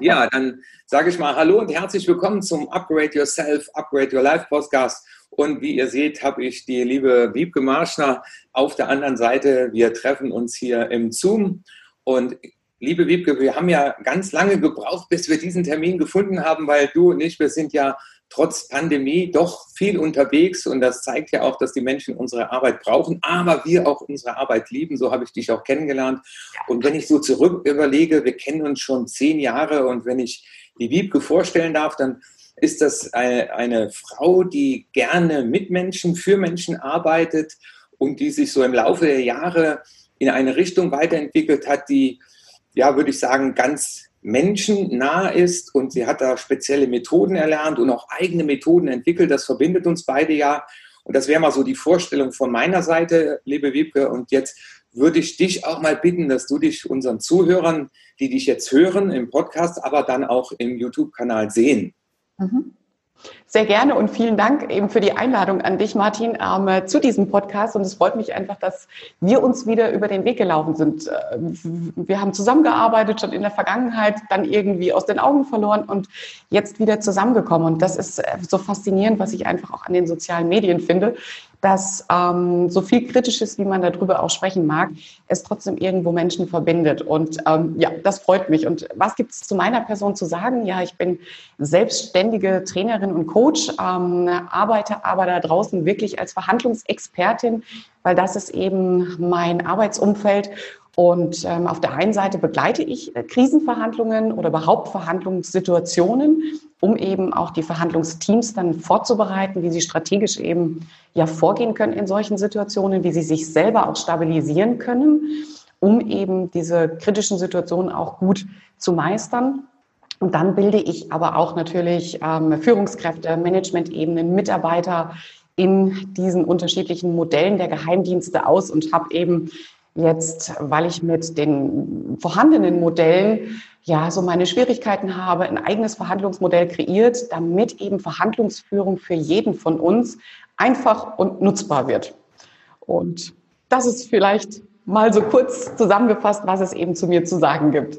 Ja, dann sage ich mal Hallo und herzlich willkommen zum Upgrade Yourself, Upgrade Your Life Podcast. Und wie ihr seht, habe ich die liebe Wiebke Marschner auf der anderen Seite. Wir treffen uns hier im Zoom. Und liebe Wiebke, wir haben ja ganz lange gebraucht, bis wir diesen Termin gefunden haben, weil du und ich, wir sind ja trotz Pandemie doch viel unterwegs und das zeigt ja auch, dass die Menschen unsere Arbeit brauchen, aber wir auch unsere Arbeit lieben. So habe ich dich auch kennengelernt. Und wenn ich so zurück überlege, wir kennen uns schon zehn Jahre und wenn ich die Wiebke vorstellen darf, dann ist das eine, eine Frau, die gerne mit Menschen, für Menschen arbeitet und die sich so im Laufe der Jahre in eine Richtung weiterentwickelt hat, die, ja, würde ich sagen, ganz menschennah ist und sie hat da spezielle Methoden erlernt und auch eigene Methoden entwickelt. Das verbindet uns beide ja. Und das wäre mal so die Vorstellung von meiner Seite, liebe Wiebke. Und jetzt würde ich dich auch mal bitten, dass du dich unseren Zuhörern, die dich jetzt hören im Podcast, aber dann auch im YouTube-Kanal sehen. Mhm. Sehr gerne und vielen Dank eben für die Einladung an dich, Martin, ähm, zu diesem Podcast. Und es freut mich einfach, dass wir uns wieder über den Weg gelaufen sind. Äh, wir haben zusammengearbeitet schon in der Vergangenheit, dann irgendwie aus den Augen verloren und jetzt wieder zusammengekommen. Und das ist äh, so faszinierend, was ich einfach auch an den sozialen Medien finde, dass ähm, so viel Kritisches, wie man darüber auch sprechen mag, es trotzdem irgendwo Menschen verbindet. Und ähm, ja, das freut mich. Und was gibt es zu meiner Person zu sagen? Ja, ich bin selbstständige Trainerin und Coach, ähm, arbeite aber da draußen wirklich als Verhandlungsexpertin, weil das ist eben mein Arbeitsumfeld. Und ähm, auf der einen Seite begleite ich äh, Krisenverhandlungen oder überhaupt Verhandlungssituationen, um eben auch die Verhandlungsteams dann vorzubereiten, wie sie strategisch eben ja vorgehen können in solchen Situationen, wie sie sich selber auch stabilisieren können, um eben diese kritischen Situationen auch gut zu meistern. Und dann bilde ich aber auch natürlich ähm, Führungskräfte, Management-Ebenen, Mitarbeiter in diesen unterschiedlichen Modellen der Geheimdienste aus und habe eben Jetzt, weil ich mit den vorhandenen Modellen ja so meine Schwierigkeiten habe, ein eigenes Verhandlungsmodell kreiert, damit eben Verhandlungsführung für jeden von uns einfach und nutzbar wird. Und das ist vielleicht mal so kurz zusammengefasst, was es eben zu mir zu sagen gibt.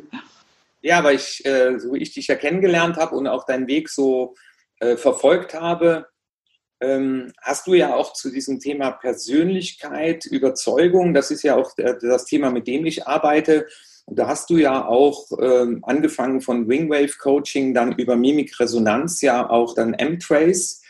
Ja, aber ich, äh, so wie ich dich ja kennengelernt habe und auch deinen Weg so äh, verfolgt habe, ähm, hast du ja auch zu diesem Thema Persönlichkeit, Überzeugung, das ist ja auch das Thema, mit dem ich arbeite. Und da hast du ja auch ähm, angefangen von Wingwave Coaching, dann über Mimikresonanz, ja auch dann M-Trace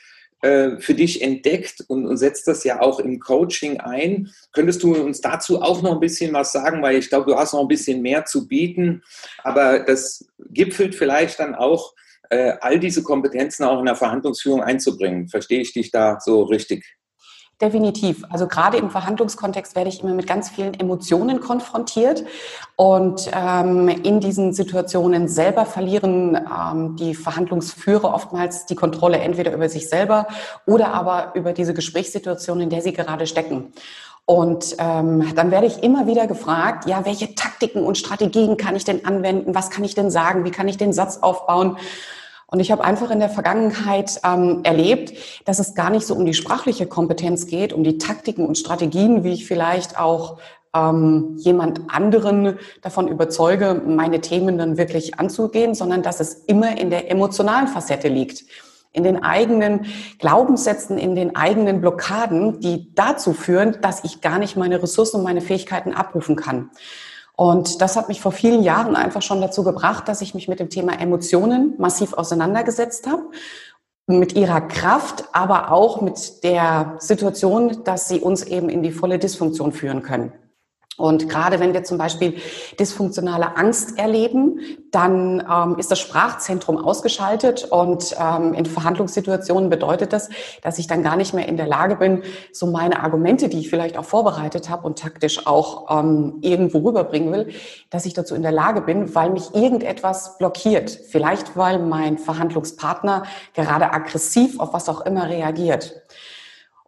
äh, für dich entdeckt und, und setzt das ja auch im Coaching ein. Könntest du uns dazu auch noch ein bisschen was sagen, weil ich glaube, du hast noch ein bisschen mehr zu bieten, aber das gipfelt vielleicht dann auch äh, all diese Kompetenzen auch in der Verhandlungsführung einzubringen. Verstehe ich dich da so richtig? Definitiv. Also gerade im Verhandlungskontext werde ich immer mit ganz vielen Emotionen konfrontiert und ähm, in diesen Situationen selber verlieren ähm, die Verhandlungsführer oftmals die Kontrolle entweder über sich selber oder aber über diese Gesprächssituation, in der sie gerade stecken. Und ähm, dann werde ich immer wieder gefragt, ja, welche Taktiken und Strategien kann ich denn anwenden? Was kann ich denn sagen? Wie kann ich den Satz aufbauen? Und ich habe einfach in der Vergangenheit ähm, erlebt, dass es gar nicht so um die sprachliche Kompetenz geht, um die Taktiken und Strategien, wie ich vielleicht auch ähm, jemand anderen davon überzeuge, meine Themen dann wirklich anzugehen, sondern dass es immer in der emotionalen Facette liegt in den eigenen Glaubenssätzen, in den eigenen Blockaden, die dazu führen, dass ich gar nicht meine Ressourcen und meine Fähigkeiten abrufen kann. Und das hat mich vor vielen Jahren einfach schon dazu gebracht, dass ich mich mit dem Thema Emotionen massiv auseinandergesetzt habe. Mit ihrer Kraft, aber auch mit der Situation, dass sie uns eben in die volle Dysfunktion führen können. Und gerade wenn wir zum Beispiel dysfunktionale Angst erleben, dann ähm, ist das Sprachzentrum ausgeschaltet und ähm, in Verhandlungssituationen bedeutet das, dass ich dann gar nicht mehr in der Lage bin, so meine Argumente, die ich vielleicht auch vorbereitet habe und taktisch auch ähm, irgendwo rüberbringen will, dass ich dazu in der Lage bin, weil mich irgendetwas blockiert. Vielleicht weil mein Verhandlungspartner gerade aggressiv auf was auch immer reagiert.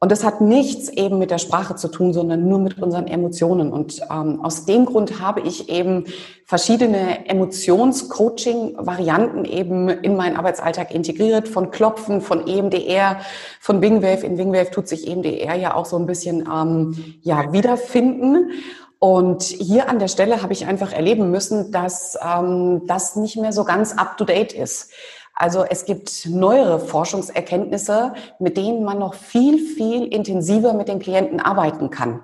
Und das hat nichts eben mit der Sprache zu tun, sondern nur mit unseren Emotionen. Und ähm, aus dem Grund habe ich eben verschiedene Emotionscoaching-Varianten eben in meinen Arbeitsalltag integriert, von Klopfen, von EMDR, von Wingwave. In Wingwave tut sich EMDR ja auch so ein bisschen ähm, ja, wiederfinden. Und hier an der Stelle habe ich einfach erleben müssen, dass ähm, das nicht mehr so ganz up-to-date ist. Also es gibt neuere Forschungserkenntnisse, mit denen man noch viel, viel intensiver mit den Klienten arbeiten kann.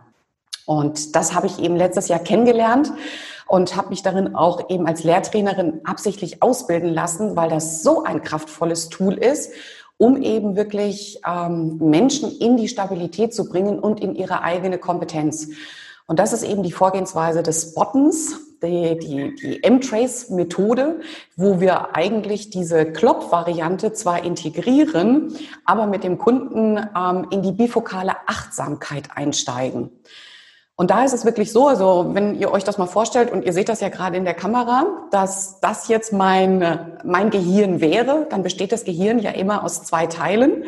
Und das habe ich eben letztes Jahr kennengelernt und habe mich darin auch eben als Lehrtrainerin absichtlich ausbilden lassen, weil das so ein kraftvolles Tool ist, um eben wirklich ähm, Menschen in die Stabilität zu bringen und in ihre eigene Kompetenz. Und das ist eben die Vorgehensweise des Spottens, die, die, die M-Trace-Methode, wo wir eigentlich diese Klopp-Variante zwar integrieren, aber mit dem Kunden ähm, in die bifokale Achtsamkeit einsteigen. Und da ist es wirklich so, also wenn ihr euch das mal vorstellt und ihr seht das ja gerade in der Kamera, dass das jetzt mein, mein Gehirn wäre, dann besteht das Gehirn ja immer aus zwei Teilen.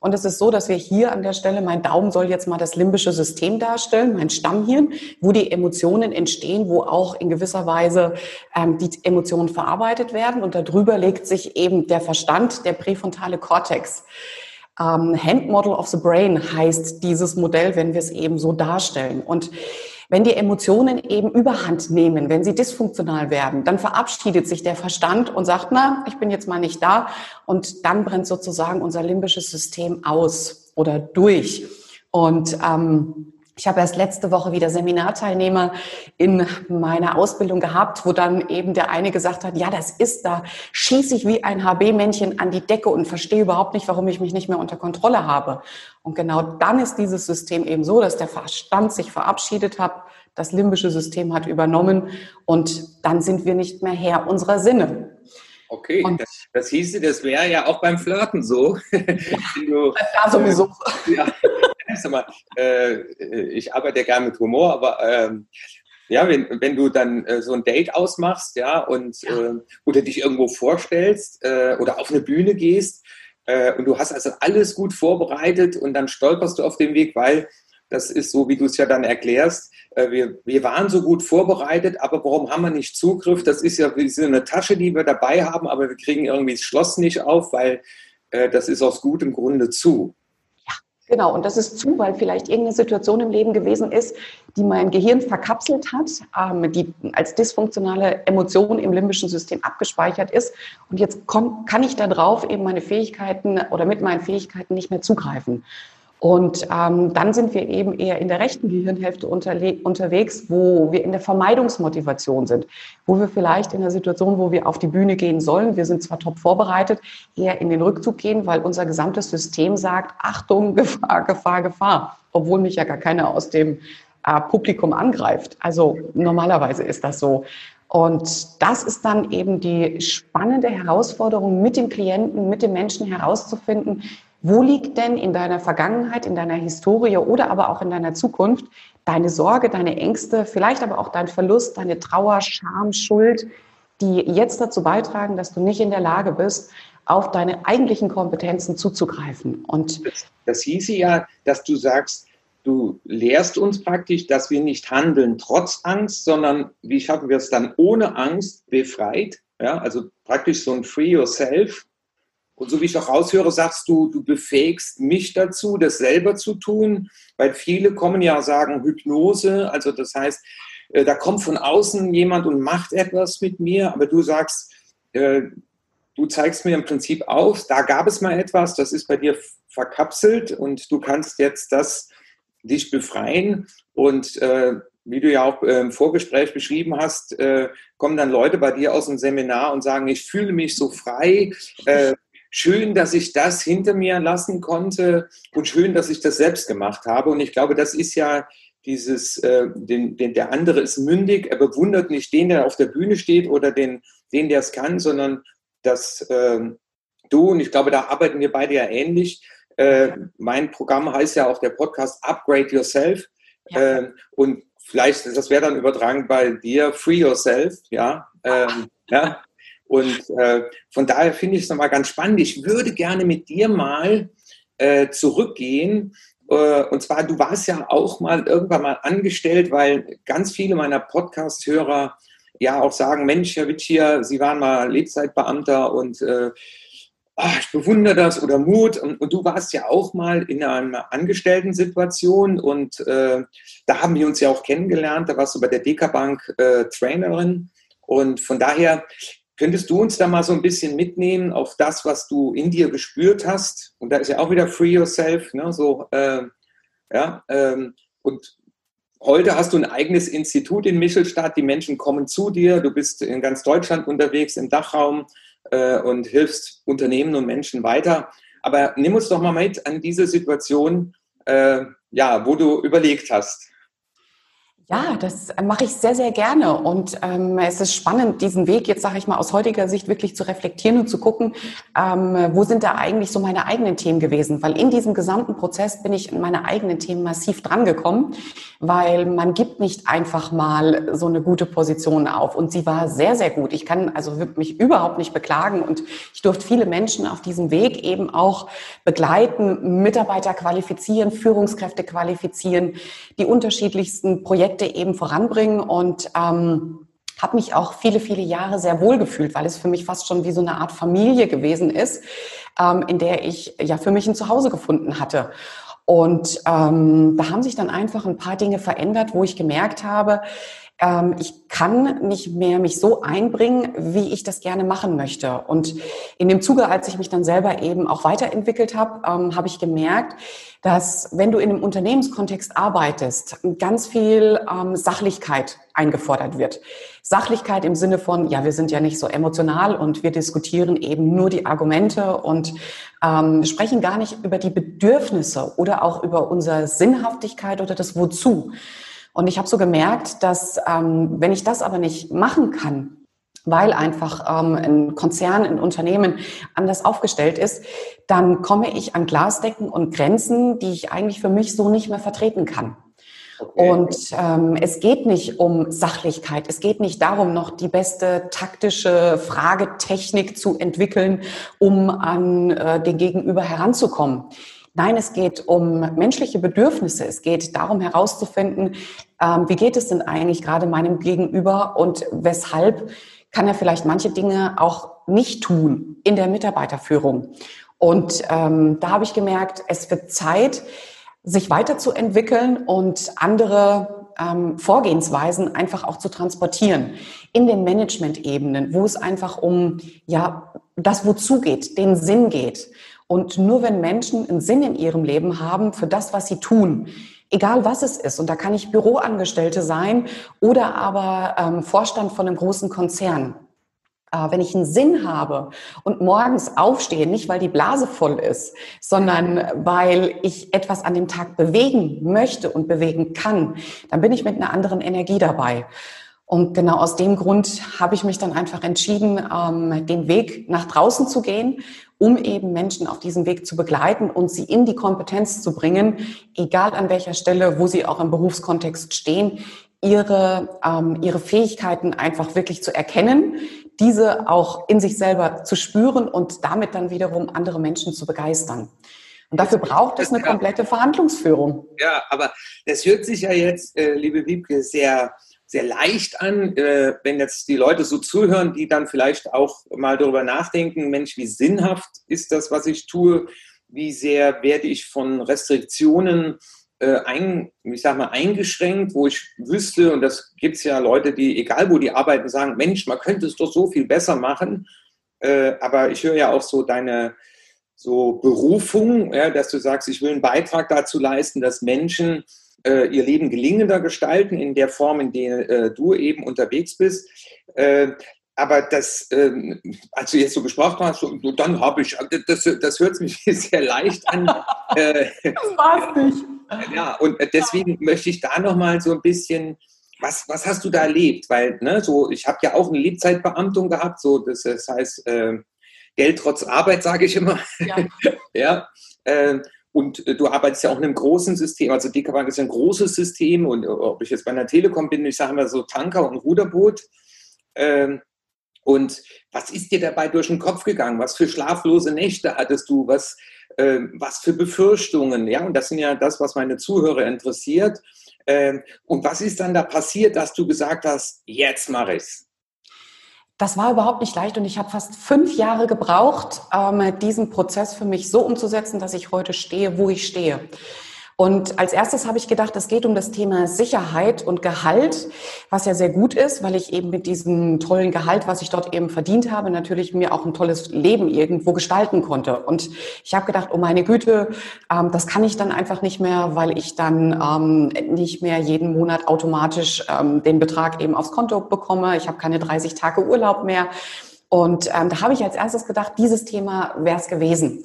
Und es ist so, dass wir hier an der Stelle, mein Daumen soll jetzt mal das limbische System darstellen, mein Stammhirn, wo die Emotionen entstehen, wo auch in gewisser Weise ähm, die Emotionen verarbeitet werden. Und darüber legt sich eben der Verstand, der präfrontale Kortex. Ähm, Hand Model of the Brain heißt dieses Modell, wenn wir es eben so darstellen. Und wenn die Emotionen eben überhand nehmen, wenn sie dysfunktional werden, dann verabschiedet sich der Verstand und sagt, na, ich bin jetzt mal nicht da. Und dann brennt sozusagen unser limbisches System aus oder durch. Und ähm, ich habe erst letzte Woche wieder Seminarteilnehmer in meiner Ausbildung gehabt, wo dann eben der eine gesagt hat, ja, das ist da, schieße ich wie ein HB-Männchen an die Decke und verstehe überhaupt nicht, warum ich mich nicht mehr unter Kontrolle habe. Und genau dann ist dieses System eben so, dass der Verstand sich verabschiedet hat, das limbische System hat übernommen und dann sind wir nicht mehr Herr unserer Sinne. Okay, das, das hieße, das wäre ja auch beim Flirten so. Ja, du, sowieso. Ja, sag mal, äh, ich arbeite ja gerne mit Humor, aber ähm, ja, wenn, wenn du dann äh, so ein Date ausmachst, ja, und ja. Äh, oder dich irgendwo vorstellst äh, oder auf eine Bühne gehst äh, und du hast also alles gut vorbereitet und dann stolperst du auf dem Weg, weil das ist so, wie du es ja dann erklärst. Äh, wir, wir waren so gut vorbereitet, aber warum haben wir nicht Zugriff? Das ist ja wie so eine Tasche, die wir dabei haben, aber wir kriegen irgendwie das Schloss nicht auf, weil äh, das ist aus gutem Grunde zu. Genau, und das ist zu, weil vielleicht irgendeine Situation im Leben gewesen ist, die mein Gehirn verkapselt hat, ähm, die als dysfunktionale Emotion im limbischen System abgespeichert ist. Und jetzt komm, kann ich darauf eben meine Fähigkeiten oder mit meinen Fähigkeiten nicht mehr zugreifen. Und ähm, dann sind wir eben eher in der rechten Gehirnhälfte unterwegs, wo wir in der Vermeidungsmotivation sind, wo wir vielleicht in der Situation, wo wir auf die Bühne gehen sollen, wir sind zwar top vorbereitet, eher in den Rückzug gehen, weil unser gesamtes System sagt, Achtung, Gefahr, Gefahr, Gefahr, obwohl mich ja gar keiner aus dem äh, Publikum angreift. Also normalerweise ist das so. Und das ist dann eben die spannende Herausforderung, mit dem Klienten, mit dem Menschen herauszufinden, wo liegt denn in deiner Vergangenheit, in deiner Historie oder aber auch in deiner Zukunft deine Sorge, deine Ängste, vielleicht aber auch dein Verlust, deine Trauer, Scham, Schuld, die jetzt dazu beitragen, dass du nicht in der Lage bist, auf deine eigentlichen Kompetenzen zuzugreifen. Und das, das hieße ja, dass du sagst, du lehrst uns praktisch, dass wir nicht handeln trotz Angst, sondern wie schaffen wir es dann ohne Angst befreit? Ja, also praktisch so ein Free Yourself und so wie ich auch raushöre, sagst du, du befähigst mich dazu, das selber zu tun, weil viele kommen ja sagen Hypnose, also das heißt, äh, da kommt von außen jemand und macht etwas mit mir, aber du sagst, äh, du zeigst mir im Prinzip auf, da gab es mal etwas, das ist bei dir verkapselt und du kannst jetzt das dich befreien. Und äh, wie du ja auch im Vorgespräch beschrieben hast, kommen dann Leute bei dir aus dem Seminar und sagen, ich fühle mich so frei, schön, dass ich das hinter mir lassen konnte und schön, dass ich das selbst gemacht habe. Und ich glaube, das ist ja dieses, äh, den, den, der andere ist mündig, er bewundert nicht den, der auf der Bühne steht oder den, den der es kann, sondern dass äh, du, und ich glaube, da arbeiten wir beide ja ähnlich, äh, mein Programm heißt ja auch der Podcast Upgrade Yourself. Ja. Ähm, und vielleicht, das wäre dann übertragen bei dir, Free Yourself, ja. Ähm, ja. Und äh, von daher finde ich es nochmal ganz spannend. Ich würde gerne mit dir mal äh, zurückgehen. Äh, und zwar, du warst ja auch mal irgendwann mal angestellt, weil ganz viele meiner Podcast-Hörer ja auch sagen, Mensch, Herr Witsch hier, Sie waren mal Lebzeitbeamter und oh, ich bewundere das oder Mut. Und, und, du warst ja auch mal in einer Angestellten-Situation und äh, da haben wir uns ja auch kennengelernt. Da warst du bei der Deka Bank äh, Trainerin. Und von daher könntest du uns da mal so ein bisschen mitnehmen auf das, was du in dir gespürt hast. Und da ist ja auch wieder Free Yourself, ne? so, äh, ja, ähm, und Heute hast du ein eigenes Institut in Michelstadt. Die Menschen kommen zu dir. Du bist in ganz Deutschland unterwegs, im Dachraum äh, und hilfst Unternehmen und Menschen weiter. Aber nimm uns doch mal mit an diese Situation, äh, ja, wo du überlegt hast. Ja, das mache ich sehr, sehr gerne. Und ähm, es ist spannend, diesen Weg jetzt, sage ich mal, aus heutiger Sicht wirklich zu reflektieren und zu gucken, ähm, wo sind da eigentlich so meine eigenen Themen gewesen? Weil in diesem gesamten Prozess bin ich in meine eigenen Themen massiv drangekommen, weil man gibt nicht einfach mal so eine gute Position auf. Und sie war sehr, sehr gut. Ich kann also mich überhaupt nicht beklagen. Und ich durfte viele Menschen auf diesem Weg eben auch begleiten, Mitarbeiter qualifizieren, Führungskräfte qualifizieren, die unterschiedlichsten Projekte Projekte eben voranbringen und ähm, habe mich auch viele, viele Jahre sehr wohl gefühlt, weil es für mich fast schon wie so eine Art Familie gewesen ist, ähm, in der ich ja für mich ein Zuhause gefunden hatte. Und ähm, da haben sich dann einfach ein paar Dinge verändert, wo ich gemerkt habe, ähm, ich kann nicht mehr mich so einbringen, wie ich das gerne machen möchte. Und in dem Zuge, als ich mich dann selber eben auch weiterentwickelt habe, ähm, habe ich gemerkt, dass wenn du in einem Unternehmenskontext arbeitest, ganz viel ähm, Sachlichkeit eingefordert wird. Sachlichkeit im Sinne von, ja, wir sind ja nicht so emotional und wir diskutieren eben nur die Argumente und ähm, sprechen gar nicht über die Bedürfnisse oder auch über unsere Sinnhaftigkeit oder das Wozu. Und ich habe so gemerkt, dass ähm, wenn ich das aber nicht machen kann, weil einfach ähm, ein Konzern, ein Unternehmen anders aufgestellt ist, dann komme ich an Glasdecken und Grenzen, die ich eigentlich für mich so nicht mehr vertreten kann. Okay. Und ähm, es geht nicht um Sachlichkeit, es geht nicht darum, noch die beste taktische Fragetechnik zu entwickeln, um an äh, den Gegenüber heranzukommen. Nein, es geht um menschliche Bedürfnisse. Es geht darum herauszufinden, ähm, wie geht es denn eigentlich gerade meinem Gegenüber und weshalb kann er vielleicht manche Dinge auch nicht tun in der Mitarbeiterführung. Und ähm, da habe ich gemerkt, es wird Zeit, sich weiterzuentwickeln und andere ähm, Vorgehensweisen einfach auch zu transportieren in den Management-Ebenen, wo es einfach um ja das Wozu geht, den Sinn geht. Und nur wenn Menschen einen Sinn in ihrem Leben haben für das, was sie tun, egal was es ist, und da kann ich Büroangestellte sein oder aber ähm, Vorstand von einem großen Konzern. Äh, wenn ich einen Sinn habe und morgens aufstehe, nicht weil die Blase voll ist, sondern weil ich etwas an dem Tag bewegen möchte und bewegen kann, dann bin ich mit einer anderen Energie dabei. Und genau aus dem Grund habe ich mich dann einfach entschieden, ähm, den Weg nach draußen zu gehen um eben Menschen auf diesem Weg zu begleiten und sie in die Kompetenz zu bringen, egal an welcher Stelle, wo sie auch im Berufskontext stehen, ihre, ähm, ihre Fähigkeiten einfach wirklich zu erkennen, diese auch in sich selber zu spüren und damit dann wiederum andere Menschen zu begeistern. Und dafür braucht es eine komplette Verhandlungsführung. Ja, aber das hört sich ja jetzt, äh, liebe Wiebke, sehr sehr leicht an, äh, wenn jetzt die Leute so zuhören, die dann vielleicht auch mal darüber nachdenken, Mensch, wie sinnhaft ist das, was ich tue? Wie sehr werde ich von Restriktionen äh, ein, ich sag mal, eingeschränkt, wo ich wüsste, und das gibt es ja Leute, die, egal wo die arbeiten, sagen, Mensch, man könnte es doch so viel besser machen. Äh, aber ich höre ja auch so deine so Berufung, ja, dass du sagst, ich will einen Beitrag dazu leisten, dass Menschen äh, ihr Leben gelingender gestalten in der Form, in der äh, du eben unterwegs bist. Äh, aber das, ähm, als du jetzt so gesprochen hast, so, dann habe ich, das, das hört sich sehr leicht an. Äh, das war's nicht. Ja, und deswegen möchte ich da nochmal so ein bisschen, was, was hast du da erlebt? Weil, ne, so, ich habe ja auch eine Lebzeitbeamtung gehabt, so, das, das heißt, äh, Geld trotz Arbeit, sage ich immer. Ja. ja äh, und äh, du arbeitest ja auch in einem großen System, also Dekabank ist ja ein großes System und äh, ob ich jetzt bei einer Telekom bin, ich sage immer so Tanker und Ruderboot. Ähm, und was ist dir dabei durch den Kopf gegangen? Was für schlaflose Nächte hattest du? Was, äh, was für Befürchtungen? Ja, und das sind ja das, was meine Zuhörer interessiert. Ähm, und was ist dann da passiert, dass du gesagt hast, jetzt mache ich's? Das war überhaupt nicht leicht und ich habe fast fünf Jahre gebraucht, ähm, diesen Prozess für mich so umzusetzen, dass ich heute stehe, wo ich stehe. Und als erstes habe ich gedacht, es geht um das Thema Sicherheit und Gehalt, was ja sehr gut ist, weil ich eben mit diesem tollen Gehalt, was ich dort eben verdient habe, natürlich mir auch ein tolles Leben irgendwo gestalten konnte. Und ich habe gedacht, oh meine Güte, ähm, das kann ich dann einfach nicht mehr, weil ich dann ähm, nicht mehr jeden Monat automatisch ähm, den Betrag eben aufs Konto bekomme. Ich habe keine 30 Tage Urlaub mehr. Und ähm, da habe ich als erstes gedacht, dieses Thema wäre es gewesen.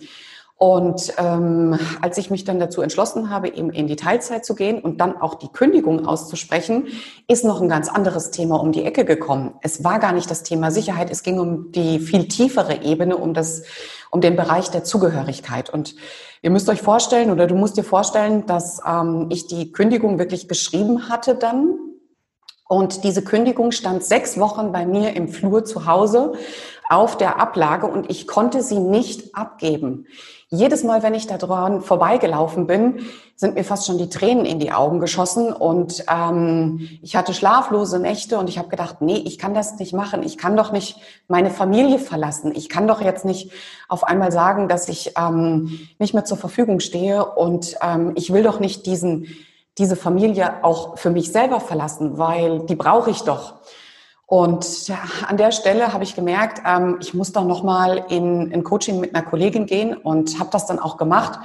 Und ähm, als ich mich dann dazu entschlossen habe, eben in die Teilzeit zu gehen und dann auch die Kündigung auszusprechen, ist noch ein ganz anderes Thema um die Ecke gekommen. Es war gar nicht das Thema Sicherheit, es ging um die viel tiefere Ebene, um das, um den Bereich der Zugehörigkeit. Und ihr müsst euch vorstellen oder du musst dir vorstellen, dass ähm, ich die Kündigung wirklich geschrieben hatte dann und diese Kündigung stand sechs Wochen bei mir im Flur zu Hause auf der Ablage und ich konnte sie nicht abgeben. Jedes Mal, wenn ich da dran vorbeigelaufen bin, sind mir fast schon die Tränen in die Augen geschossen und ähm, ich hatte schlaflose Nächte und ich habe gedacht, nee, ich kann das nicht machen. Ich kann doch nicht meine Familie verlassen. Ich kann doch jetzt nicht auf einmal sagen, dass ich ähm, nicht mehr zur Verfügung stehe und ähm, ich will doch nicht diesen diese Familie auch für mich selber verlassen, weil die brauche ich doch. Und an der Stelle habe ich gemerkt, ähm, ich muss doch noch mal in ein Coaching mit einer Kollegin gehen und habe das dann auch gemacht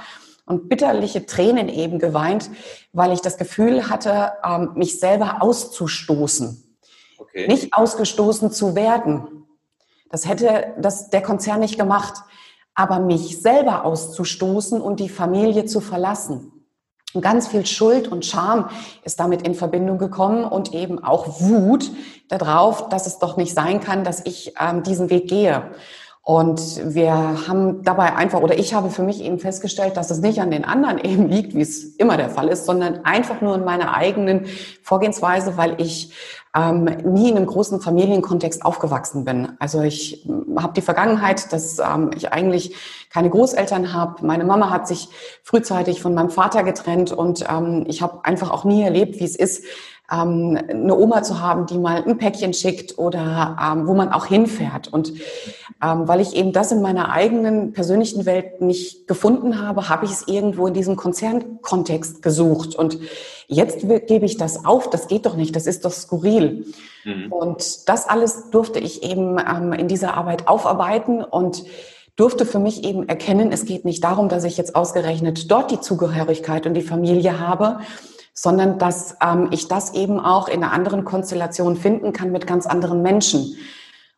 und bitterliche Tränen eben geweint, weil ich das Gefühl hatte, ähm, mich selber auszustoßen, okay. nicht ausgestoßen zu werden. Das hätte das der Konzern nicht gemacht, aber mich selber auszustoßen und die Familie zu verlassen. Und ganz viel Schuld und Scham ist damit in Verbindung gekommen und eben auch Wut darauf, dass es doch nicht sein kann, dass ich ähm, diesen Weg gehe. Und wir haben dabei einfach, oder ich habe für mich eben festgestellt, dass es nicht an den anderen eben liegt, wie es immer der Fall ist, sondern einfach nur in meiner eigenen Vorgehensweise, weil ich ähm, nie in einem großen Familienkontext aufgewachsen bin. Also ich ähm, habe die Vergangenheit, dass ähm, ich eigentlich keine Großeltern habe. Meine Mama hat sich frühzeitig von meinem Vater getrennt und ähm, ich habe einfach auch nie erlebt, wie es ist, ähm, eine Oma zu haben, die mal ein Päckchen schickt oder ähm, wo man auch hinfährt. Und ähm, weil ich eben das in meiner eigenen persönlichen Welt nicht gefunden habe, habe ich es irgendwo in diesem Konzernkontext gesucht. Und jetzt gebe ich das auf, das geht doch nicht, das ist doch skurril. Mhm. Und das alles durfte ich eben ähm, in dieser Arbeit aufarbeiten und durfte für mich eben erkennen, es geht nicht darum, dass ich jetzt ausgerechnet dort die Zugehörigkeit und die Familie habe, sondern dass ähm, ich das eben auch in einer anderen Konstellation finden kann mit ganz anderen Menschen.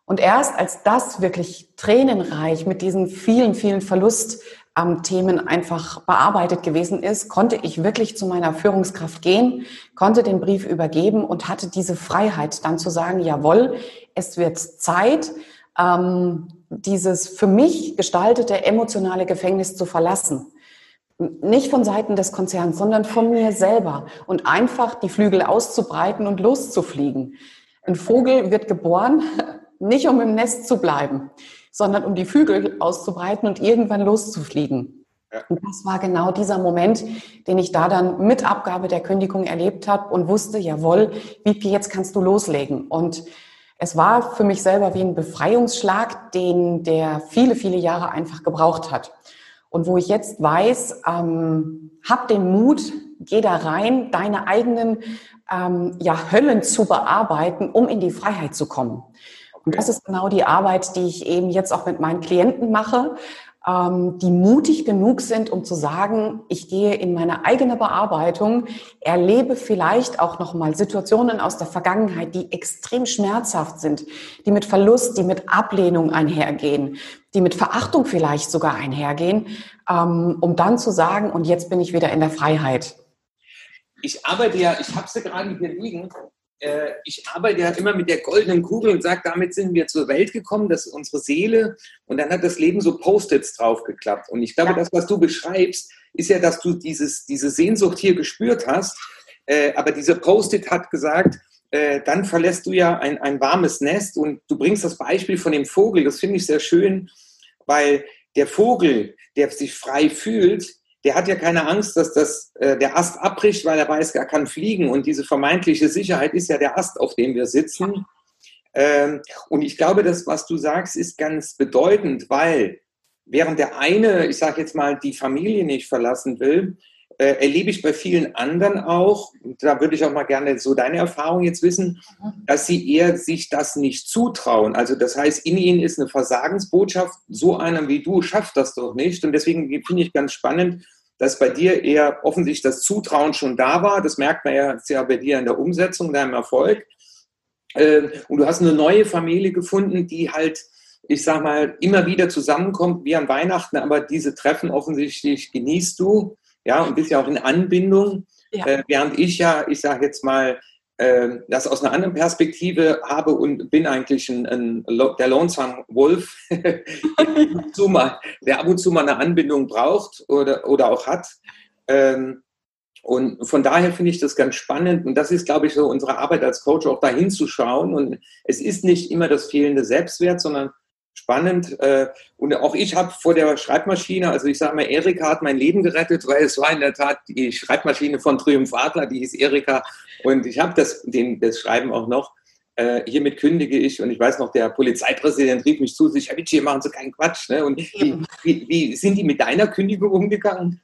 Und erst als das wirklich tränenreich mit diesen vielen, vielen Verlustthemen ähm, einfach bearbeitet gewesen ist, konnte ich wirklich zu meiner Führungskraft gehen, konnte den Brief übergeben und hatte diese Freiheit dann zu sagen, jawohl, es wird Zeit, ähm, dieses für mich gestaltete emotionale Gefängnis zu verlassen nicht von Seiten des Konzerns, sondern von mir selber und einfach die Flügel auszubreiten und loszufliegen. Ein Vogel wird geboren, nicht um im Nest zu bleiben, sondern um die Flügel auszubreiten und irgendwann loszufliegen. Und das war genau dieser Moment, den ich da dann mit Abgabe der Kündigung erlebt habe und wusste, jawohl, Wiebke, jetzt kannst du loslegen. Und es war für mich selber wie ein Befreiungsschlag, den der viele, viele Jahre einfach gebraucht hat. Und wo ich jetzt weiß, ähm, hab den Mut, geh da rein, deine eigenen ähm, ja, Höllen zu bearbeiten, um in die Freiheit zu kommen. Und das ist genau die Arbeit, die ich eben jetzt auch mit meinen Klienten mache, ähm, die mutig genug sind, um zu sagen, ich gehe in meine eigene Bearbeitung, erlebe vielleicht auch nochmal Situationen aus der Vergangenheit, die extrem schmerzhaft sind, die mit Verlust, die mit Ablehnung einhergehen, die mit Verachtung vielleicht sogar einhergehen, ähm, um dann zu sagen, und jetzt bin ich wieder in der Freiheit. Ich arbeite ja, ich habe sie gerade hier liegen, äh, ich arbeite ja immer mit der goldenen Kugel und sage, damit sind wir zur Welt gekommen, das ist unsere Seele. Und dann hat das Leben so Post-its draufgeklappt. Und ich glaube, ja. das, was du beschreibst, ist ja, dass du dieses, diese Sehnsucht hier gespürt hast. Äh, aber diese Post-it hat gesagt, äh, dann verlässt du ja ein, ein warmes Nest und du bringst das Beispiel von dem Vogel. Das finde ich sehr schön, weil der Vogel, der sich frei fühlt, der hat ja keine Angst, dass das, äh, der Ast abbricht, weil er weiß, er kann fliegen. Und diese vermeintliche Sicherheit ist ja der Ast, auf dem wir sitzen. Ähm, und ich glaube, das, was du sagst, ist ganz bedeutend, weil während der eine, ich sage jetzt mal, die Familie nicht verlassen will, äh, erlebe ich bei vielen anderen auch, da würde ich auch mal gerne so deine Erfahrung jetzt wissen, mhm. dass sie eher sich das nicht zutrauen. Also das heißt, in ihnen ist eine Versagensbotschaft, so einer wie du schafft das doch nicht. Und deswegen finde ich ganz spannend, dass bei dir eher offensichtlich das Zutrauen schon da war. Das merkt man ja, ja bei dir in der Umsetzung, deinem Erfolg. Ähm, und du hast eine neue Familie gefunden, die halt, ich sag mal, immer wieder zusammenkommt, wie an Weihnachten, aber diese Treffen offensichtlich genießt du ja, und bist ja auch in Anbindung, ja. Äh, während ich ja, ich sage jetzt mal, äh, das aus einer anderen Perspektive habe und bin eigentlich ein, ein der Lonesome Wolf, der, ab und zu mal eine Anbindung braucht oder, oder auch hat. Ähm, und von daher finde ich das ganz spannend. Und das ist, glaube ich, so unsere Arbeit als Coach, auch dahin zu schauen. Und es ist nicht immer das fehlende Selbstwert, sondern spannend. Äh, und auch ich habe vor der Schreibmaschine, also ich sage mal, Erika hat mein Leben gerettet, weil es war in der Tat die Schreibmaschine von Triumph Adler, die hieß Erika. Und ich habe das, den, das Schreiben auch noch. Äh, hiermit kündige ich und ich weiß noch, der Polizeipräsident rief mich zu sich, Herr Witschi, machen Sie keinen Quatsch. Ne? Und wie, wie, wie sind die mit deiner Kündigung umgegangen?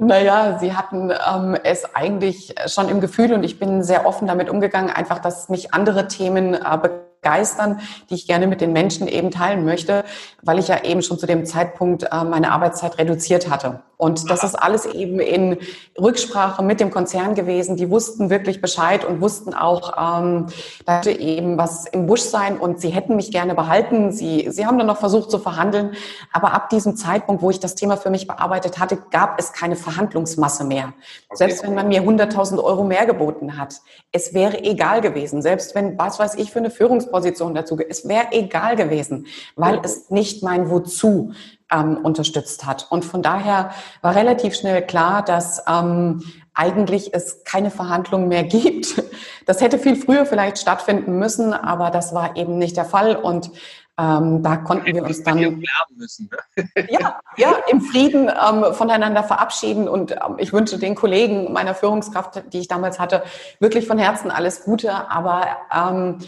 Naja, sie hatten ähm, es eigentlich schon im Gefühl und ich bin sehr offen damit umgegangen, einfach, dass mich andere Themen äh, begeistern, die ich gerne mit den Menschen eben teilen möchte, weil ich ja eben schon zu dem Zeitpunkt äh, meine Arbeitszeit reduziert hatte. Und das ist alles eben in Rücksprache mit dem Konzern gewesen. Die wussten wirklich Bescheid und wussten auch, ähm, da hätte eben was im Busch sein und sie hätten mich gerne behalten. Sie, sie haben dann noch versucht zu verhandeln. Aber ab diesem Zeitpunkt, wo ich das Thema für mich bearbeitet hatte, gab es keine Verhandlungsmasse mehr. Okay. Selbst wenn man mir 100.000 Euro mehr geboten hat, es wäre egal gewesen. Selbst wenn, was weiß ich, für eine Führungsposition dazu, es wäre egal gewesen, weil es nicht mein Wozu ähm, unterstützt hat. Und von daher war relativ schnell klar, dass ähm, eigentlich es keine Verhandlungen mehr gibt. Das hätte viel früher vielleicht stattfinden müssen, aber das war eben nicht der Fall. Und ähm, da konnten wir uns dann müssen, ne? ja, ja, im Frieden ähm, voneinander verabschieden. Und ähm, ich wünsche den Kollegen meiner Führungskraft, die ich damals hatte, wirklich von Herzen alles Gute. Aber ähm,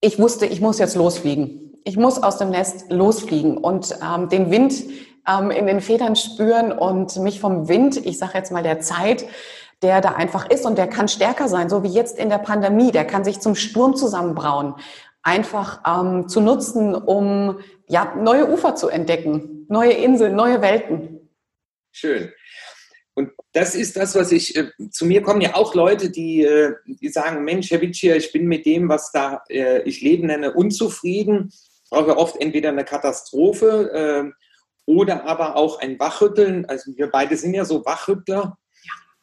ich wusste, ich muss jetzt losfliegen ich muss aus dem Nest losfliegen und ähm, den Wind ähm, in den Federn spüren und mich vom Wind, ich sage jetzt mal der Zeit, der da einfach ist und der kann stärker sein, so wie jetzt in der Pandemie, der kann sich zum Sturm zusammenbrauen, einfach ähm, zu nutzen, um ja, neue Ufer zu entdecken, neue Inseln, neue Welten. Schön. Und das ist das, was ich, äh, zu mir kommen ja auch Leute, die, äh, die sagen, Mensch, Herr Witschier, ich bin mit dem, was da äh, ich Leben nenne, unzufrieden brauche oft entweder eine Katastrophe äh, oder aber auch ein Wachrütteln. Also wir beide sind ja so Wachrüttler.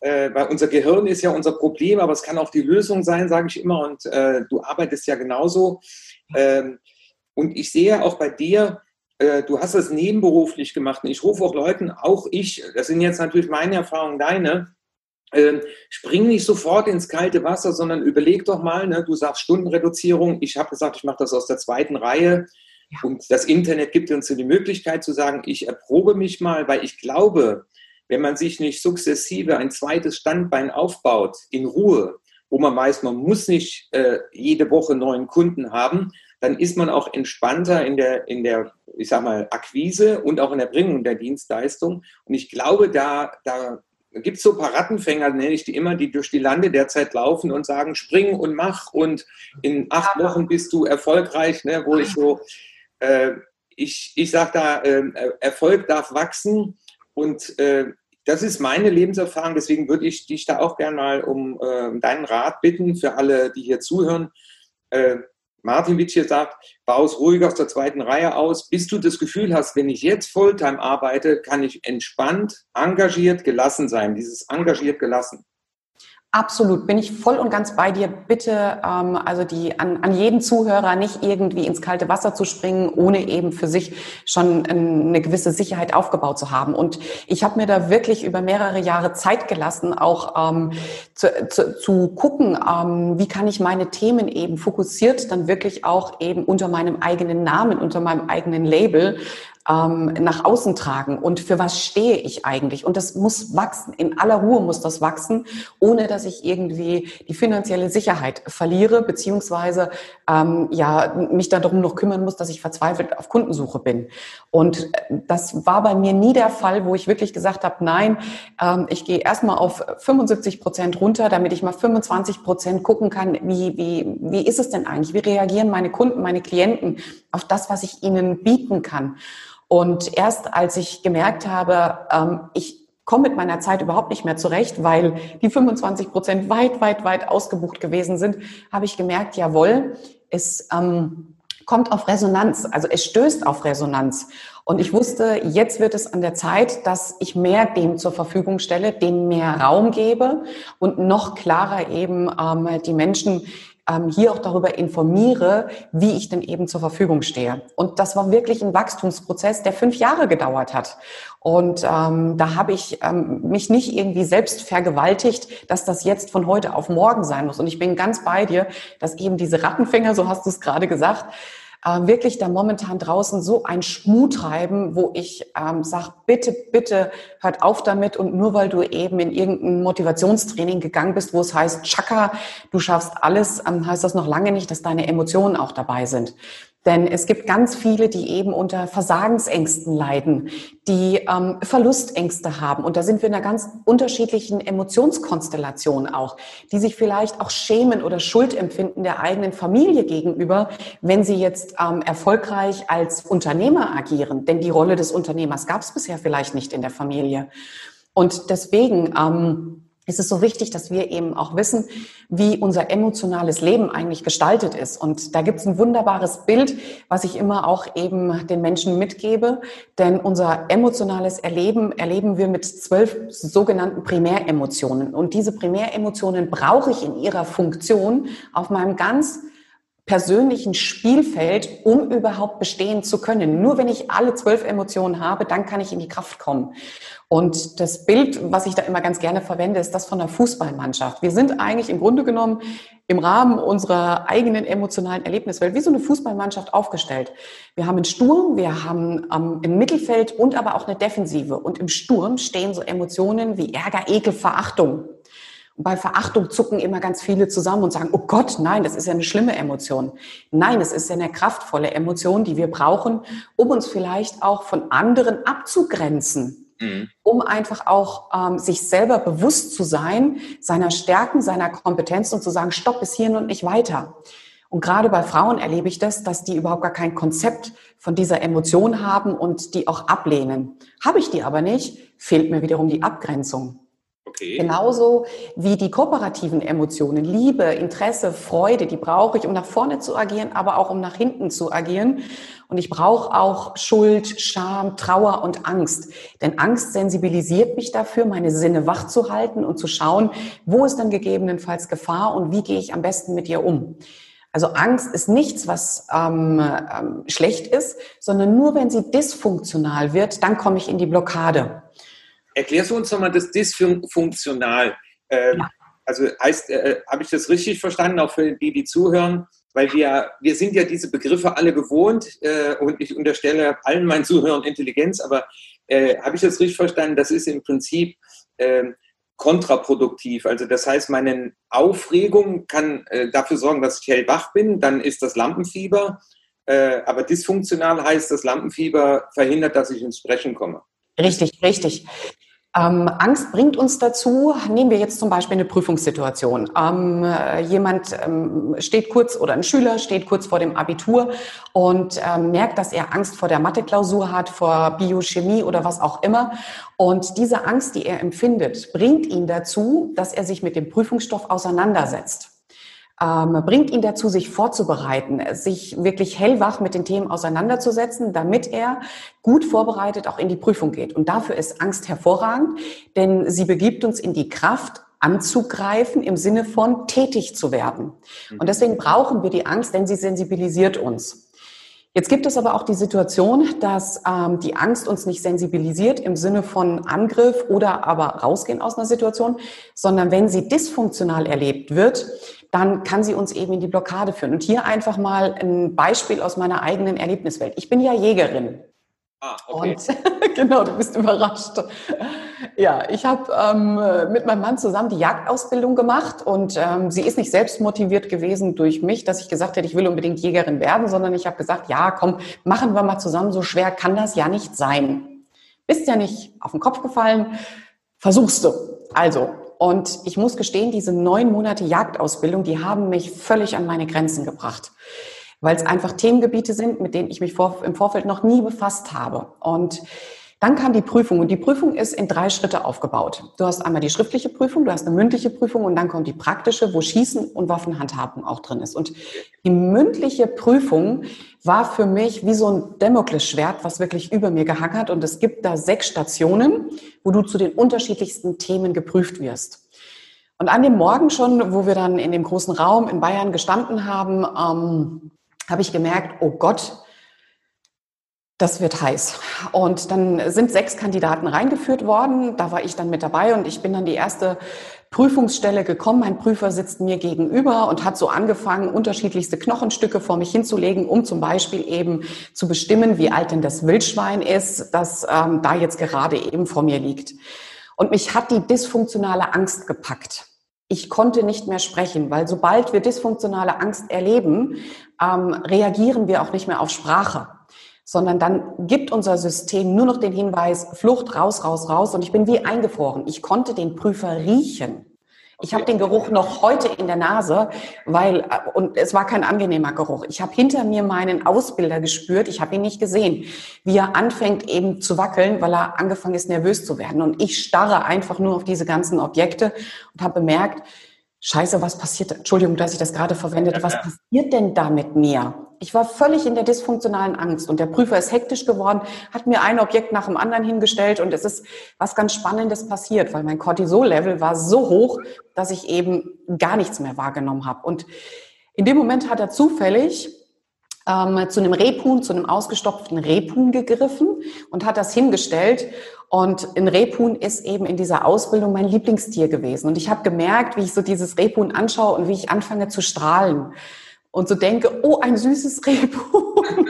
Äh, weil unser Gehirn ist ja unser Problem, aber es kann auch die Lösung sein, sage ich immer. Und äh, du arbeitest ja genauso. Ähm, und ich sehe auch bei dir, äh, du hast das nebenberuflich gemacht. Und ich rufe auch Leuten, auch ich, das sind jetzt natürlich meine Erfahrungen, deine, ähm, spring nicht sofort ins kalte Wasser, sondern überleg doch mal, ne, du sagst Stundenreduzierung. Ich habe gesagt, ich mache das aus der zweiten Reihe. Ja. Und das Internet gibt uns die Möglichkeit zu sagen, ich erprobe mich mal, weil ich glaube, wenn man sich nicht sukzessive ein zweites Standbein aufbaut, in Ruhe, wo man weiß, man muss nicht äh, jede Woche neuen Kunden haben, dann ist man auch entspannter in der, in der, ich sag mal, Akquise und auch in der Bringung der Dienstleistung. Und ich glaube, da, da gibt es so ein paar Rattenfänger, nenne ich die immer, die durch die Lande derzeit laufen und sagen, spring und mach und in acht Wochen bist du erfolgreich, ne, wo ich so, äh, ich, ich sage da, äh, Erfolg darf wachsen und äh, das ist meine Lebenserfahrung, deswegen würde ich dich da auch gerne mal um äh, deinen Rat bitten für alle, die hier zuhören. Martin Witsch hier sagt, baust ruhig aus der zweiten Reihe aus, bis du das Gefühl hast, wenn ich jetzt Fulltime arbeite, kann ich entspannt, engagiert, gelassen sein. Dieses engagiert, gelassen. Absolut, bin ich voll und ganz bei dir. Bitte, ähm, also die an, an jeden Zuhörer nicht irgendwie ins kalte Wasser zu springen, ohne eben für sich schon eine gewisse Sicherheit aufgebaut zu haben. Und ich habe mir da wirklich über mehrere Jahre Zeit gelassen, auch ähm, zu, zu, zu gucken, ähm, wie kann ich meine Themen eben fokussiert dann wirklich auch eben unter meinem eigenen Namen, unter meinem eigenen Label ähm, nach außen tragen und für was stehe ich eigentlich. Und das muss wachsen, in aller Ruhe muss das wachsen, ohne dass ich irgendwie die finanzielle Sicherheit verliere, beziehungsweise ähm, ja mich darum noch kümmern muss, dass ich verzweifelt auf Kundensuche bin. Und äh, das war bei mir nie der Fall, wo ich wirklich gesagt habe, nein, ähm, ich gehe erstmal auf 75 Prozent runter, damit ich mal 25 Prozent gucken kann, wie, wie, wie ist es denn eigentlich? Wie reagieren meine Kunden, meine Klienten auf das, was ich ihnen bieten kann? Und erst als ich gemerkt habe, ähm, ich komme mit meiner Zeit überhaupt nicht mehr zurecht, weil die 25 Prozent weit, weit, weit ausgebucht gewesen sind, habe ich gemerkt, jawohl, es ähm, kommt auf Resonanz, also es stößt auf Resonanz. Und ich wusste, jetzt wird es an der Zeit, dass ich mehr dem zur Verfügung stelle, dem mehr Raum gebe und noch klarer eben ähm, die Menschen ähm, hier auch darüber informiere, wie ich denn eben zur Verfügung stehe. Und das war wirklich ein Wachstumsprozess, der fünf Jahre gedauert hat. Und ähm, da habe ich ähm, mich nicht irgendwie selbst vergewaltigt, dass das jetzt von heute auf morgen sein muss. Und ich bin ganz bei dir, dass eben diese Rattenfänger, so hast du es gerade gesagt, äh, wirklich da momentan draußen so ein Schmut treiben, wo ich ähm, sage, bitte, bitte hört auf damit und nur weil du eben in irgendein Motivationstraining gegangen bist, wo es heißt, Chaka, du schaffst alles, ähm, heißt das noch lange nicht, dass deine Emotionen auch dabei sind. Denn es gibt ganz viele, die eben unter Versagensängsten leiden, die ähm, Verlustängste haben. Und da sind wir in einer ganz unterschiedlichen Emotionskonstellation auch, die sich vielleicht auch schämen oder Schuld empfinden der eigenen Familie gegenüber, wenn sie jetzt ähm, erfolgreich als Unternehmer agieren. Denn die Rolle des Unternehmers gab es bisher vielleicht nicht in der Familie. Und deswegen ähm, ist es so wichtig, dass wir eben auch wissen, wie unser emotionales Leben eigentlich gestaltet ist. Und da gibt es ein wunderbares Bild, was ich immer auch eben den Menschen mitgebe. Denn unser emotionales Erleben erleben wir mit zwölf sogenannten Primäremotionen. Und diese Primäremotionen brauche ich in ihrer Funktion auf meinem ganz persönlichen Spielfeld, um überhaupt bestehen zu können. Nur wenn ich alle zwölf Emotionen habe, dann kann ich in die Kraft kommen. Und das Bild, was ich da immer ganz gerne verwende, ist das von der Fußballmannschaft. Wir sind eigentlich im Grunde genommen im Rahmen unserer eigenen emotionalen Erlebniswelt wie so eine Fußballmannschaft aufgestellt. Wir haben einen Sturm, wir haben ähm, im Mittelfeld und aber auch eine Defensive. Und im Sturm stehen so Emotionen wie Ärger, Ekel, Verachtung. Und bei Verachtung zucken immer ganz viele zusammen und sagen, oh Gott, nein, das ist ja eine schlimme Emotion. Nein, es ist ja eine kraftvolle Emotion, die wir brauchen, um uns vielleicht auch von anderen abzugrenzen. Mhm. Um einfach auch ähm, sich selber bewusst zu sein, seiner Stärken, seiner Kompetenz und zu sagen, stopp bis hierhin und nicht weiter. Und gerade bei Frauen erlebe ich das, dass die überhaupt gar kein Konzept von dieser Emotion haben und die auch ablehnen. Habe ich die aber nicht, fehlt mir wiederum die Abgrenzung. Okay. Genauso wie die kooperativen Emotionen, Liebe, Interesse, Freude, die brauche ich, um nach vorne zu agieren, aber auch um nach hinten zu agieren. Und ich brauche auch Schuld, Scham, Trauer und Angst. Denn Angst sensibilisiert mich dafür, meine Sinne wach zu halten und zu schauen, wo ist dann gegebenenfalls Gefahr und wie gehe ich am besten mit ihr um. Also Angst ist nichts, was ähm, ähm, schlecht ist, sondern nur wenn sie dysfunktional wird, dann komme ich in die Blockade. Erklärst du uns nochmal das dysfunktional? Ähm, ja. Also heißt, äh, habe ich das richtig verstanden, auch für die, die zuhören? Weil wir, wir sind ja diese Begriffe alle gewohnt äh, und ich unterstelle allen meinen Zuhörern Intelligenz, aber äh, habe ich das richtig verstanden? Das ist im Prinzip äh, kontraproduktiv. Also das heißt, meine Aufregung kann äh, dafür sorgen, dass ich hellwach bin, dann ist das Lampenfieber. Äh, aber dysfunktional heißt, das Lampenfieber verhindert, dass ich ins Sprechen komme. Richtig, richtig. Ähm, Angst bringt uns dazu, nehmen wir jetzt zum Beispiel eine Prüfungssituation. Ähm, äh, jemand ähm, steht kurz oder ein Schüler steht kurz vor dem Abitur und ähm, merkt, dass er Angst vor der Mathe-Klausur hat, vor Biochemie oder was auch immer. Und diese Angst, die er empfindet, bringt ihn dazu, dass er sich mit dem Prüfungsstoff auseinandersetzt ähm, bringt ihn dazu, sich vorzubereiten, sich wirklich hellwach mit den Themen auseinanderzusetzen, damit er gut vorbereitet auch in die Prüfung geht. Und dafür ist Angst hervorragend, denn sie begibt uns in die Kraft, anzugreifen im Sinne von tätig zu werden. Und deswegen brauchen wir die Angst, denn sie sensibilisiert uns. Jetzt gibt es aber auch die Situation, dass ähm, die Angst uns nicht sensibilisiert im Sinne von Angriff oder aber rausgehen aus einer Situation, sondern wenn sie dysfunktional erlebt wird, dann kann sie uns eben in die Blockade führen. Und hier einfach mal ein Beispiel aus meiner eigenen Erlebniswelt. Ich bin ja Jägerin. Ah, okay. Und genau, du bist überrascht. Ja, ich habe ähm, mit meinem Mann zusammen die Jagdausbildung gemacht und ähm, sie ist nicht selbst motiviert gewesen durch mich, dass ich gesagt hätte, ich will unbedingt Jägerin werden, sondern ich habe gesagt, ja, komm, machen wir mal zusammen, so schwer kann das ja nicht sein. Bist ja nicht auf den Kopf gefallen, versuchst du. Also, und ich muss gestehen, diese neun Monate Jagdausbildung, die haben mich völlig an meine Grenzen gebracht weil es einfach Themengebiete sind, mit denen ich mich vor, im Vorfeld noch nie befasst habe. Und dann kam die Prüfung und die Prüfung ist in drei Schritte aufgebaut. Du hast einmal die schriftliche Prüfung, du hast eine mündliche Prüfung und dann kommt die praktische, wo Schießen und Waffenhandhabung auch drin ist. Und die mündliche Prüfung war für mich wie so ein Damoklesschwert, was wirklich über mir gehangen hat. Und es gibt da sechs Stationen, wo du zu den unterschiedlichsten Themen geprüft wirst. Und an dem Morgen schon, wo wir dann in dem großen Raum in Bayern gestanden haben, ähm, habe ich gemerkt, oh Gott, das wird heiß. Und dann sind sechs Kandidaten reingeführt worden. Da war ich dann mit dabei und ich bin dann die erste Prüfungsstelle gekommen. Mein Prüfer sitzt mir gegenüber und hat so angefangen, unterschiedlichste Knochenstücke vor mich hinzulegen, um zum Beispiel eben zu bestimmen, wie alt denn das Wildschwein ist, das ähm, da jetzt gerade eben vor mir liegt. Und mich hat die dysfunktionale Angst gepackt ich konnte nicht mehr sprechen, weil sobald wir dysfunktionale Angst erleben, ähm, reagieren wir auch nicht mehr auf Sprache, sondern dann gibt unser System nur noch den Hinweis, Flucht, raus, raus, raus. Und ich bin wie eingefroren. Ich konnte den Prüfer riechen. Ich habe den Geruch noch heute in der Nase, weil äh, und es war kein angenehmer Geruch. Ich habe hinter mir meinen Ausbilder gespürt. Ich habe ihn nicht gesehen, wie er anfängt eben zu wackeln, weil er angefangen ist nervös zu werden. Und ich starre einfach nur auf diese ganzen Objekte und habe bemerkt, Scheiße, was passiert? Entschuldigung, dass ich das gerade verwendet. Was passiert denn da mit mir? Ich war völlig in der dysfunktionalen Angst und der Prüfer ist hektisch geworden, hat mir ein Objekt nach dem anderen hingestellt und es ist was ganz Spannendes passiert, weil mein Cortisol-Level war so hoch, dass ich eben gar nichts mehr wahrgenommen habe. Und in dem Moment hat er zufällig ähm, zu einem Rebhuhn, zu einem ausgestopften Rebhuhn gegriffen und hat das hingestellt und ein Rebhuhn ist eben in dieser Ausbildung mein Lieblingstier gewesen. Und ich habe gemerkt, wie ich so dieses Rebhuhn anschaue und wie ich anfange zu strahlen und so denke, oh, ein süßes Rebhuhn.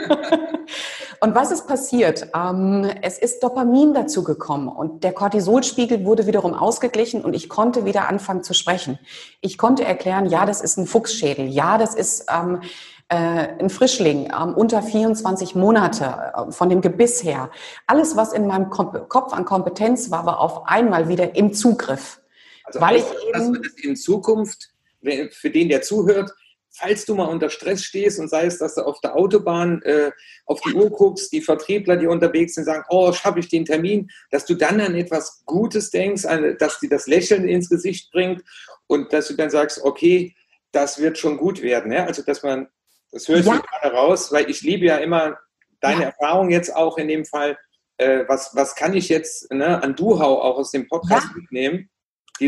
und was ist passiert? Ähm, es ist Dopamin dazu gekommen und der Cortisolspiegel wurde wiederum ausgeglichen und ich konnte wieder anfangen zu sprechen. Ich konnte erklären, ja, das ist ein Fuchsschädel, ja, das ist ähm, äh, ein Frischling ähm, unter 24 Monate äh, von dem Gebiss her. Alles, was in meinem Kopf an Kompetenz war, war auf einmal wieder im Zugriff. Also weil ich eben, dass das in Zukunft, für den, der zuhört, falls du mal unter Stress stehst und sei es, dass du auf der Autobahn äh, auf die Uhr guckst, die Vertriebler, die unterwegs sind, sagen, oh, schaffe ich den Termin, dass du dann an etwas Gutes denkst, an, dass dir das Lächeln ins Gesicht bringt und dass du dann sagst, okay, das wird schon gut werden. Ja? Also, dass man das höre ich ja. gerade raus, weil ich liebe ja immer deine ja. Erfahrung jetzt auch in dem Fall. Äh, was, was kann ich jetzt ne, an Duhau auch aus dem Podcast ja. mitnehmen?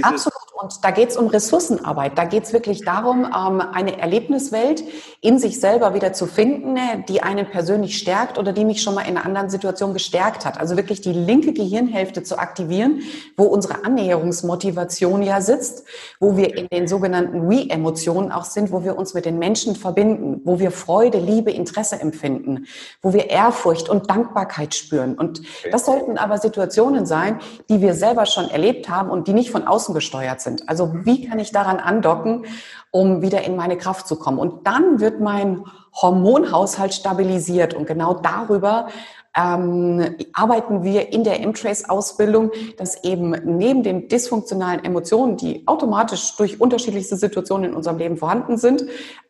Absolut. Und da geht es um Ressourcenarbeit. Da geht es wirklich darum, ähm, eine Erlebniswelt in sich selber wieder zu finden, die einen persönlich stärkt oder die mich schon mal in einer anderen Situation gestärkt hat. Also wirklich die linke Gehirnhälfte zu aktivieren, wo unsere Annäherungsmotivation ja sitzt, wo wir in den sogenannten We-Emotionen auch sind, wo wir uns mit den Menschen verbinden, wo wir Freude, Liebe, Interesse empfinden, wo wir Ehrfurcht und Dankbarkeit spüren. Und das sollten aber Situationen sein, die wir selber schon erlebt haben und die nicht von außen außen gesteuert sind. Also wie kann ich daran andocken, um wieder in meine Kraft zu kommen? Und dann wird mein Hormonhaushalt stabilisiert und genau darüber ähm, arbeiten wir in der M-Trace-Ausbildung, dass eben neben den dysfunktionalen Emotionen, die automatisch durch unterschiedlichste Situationen in unserem Leben vorhanden sind,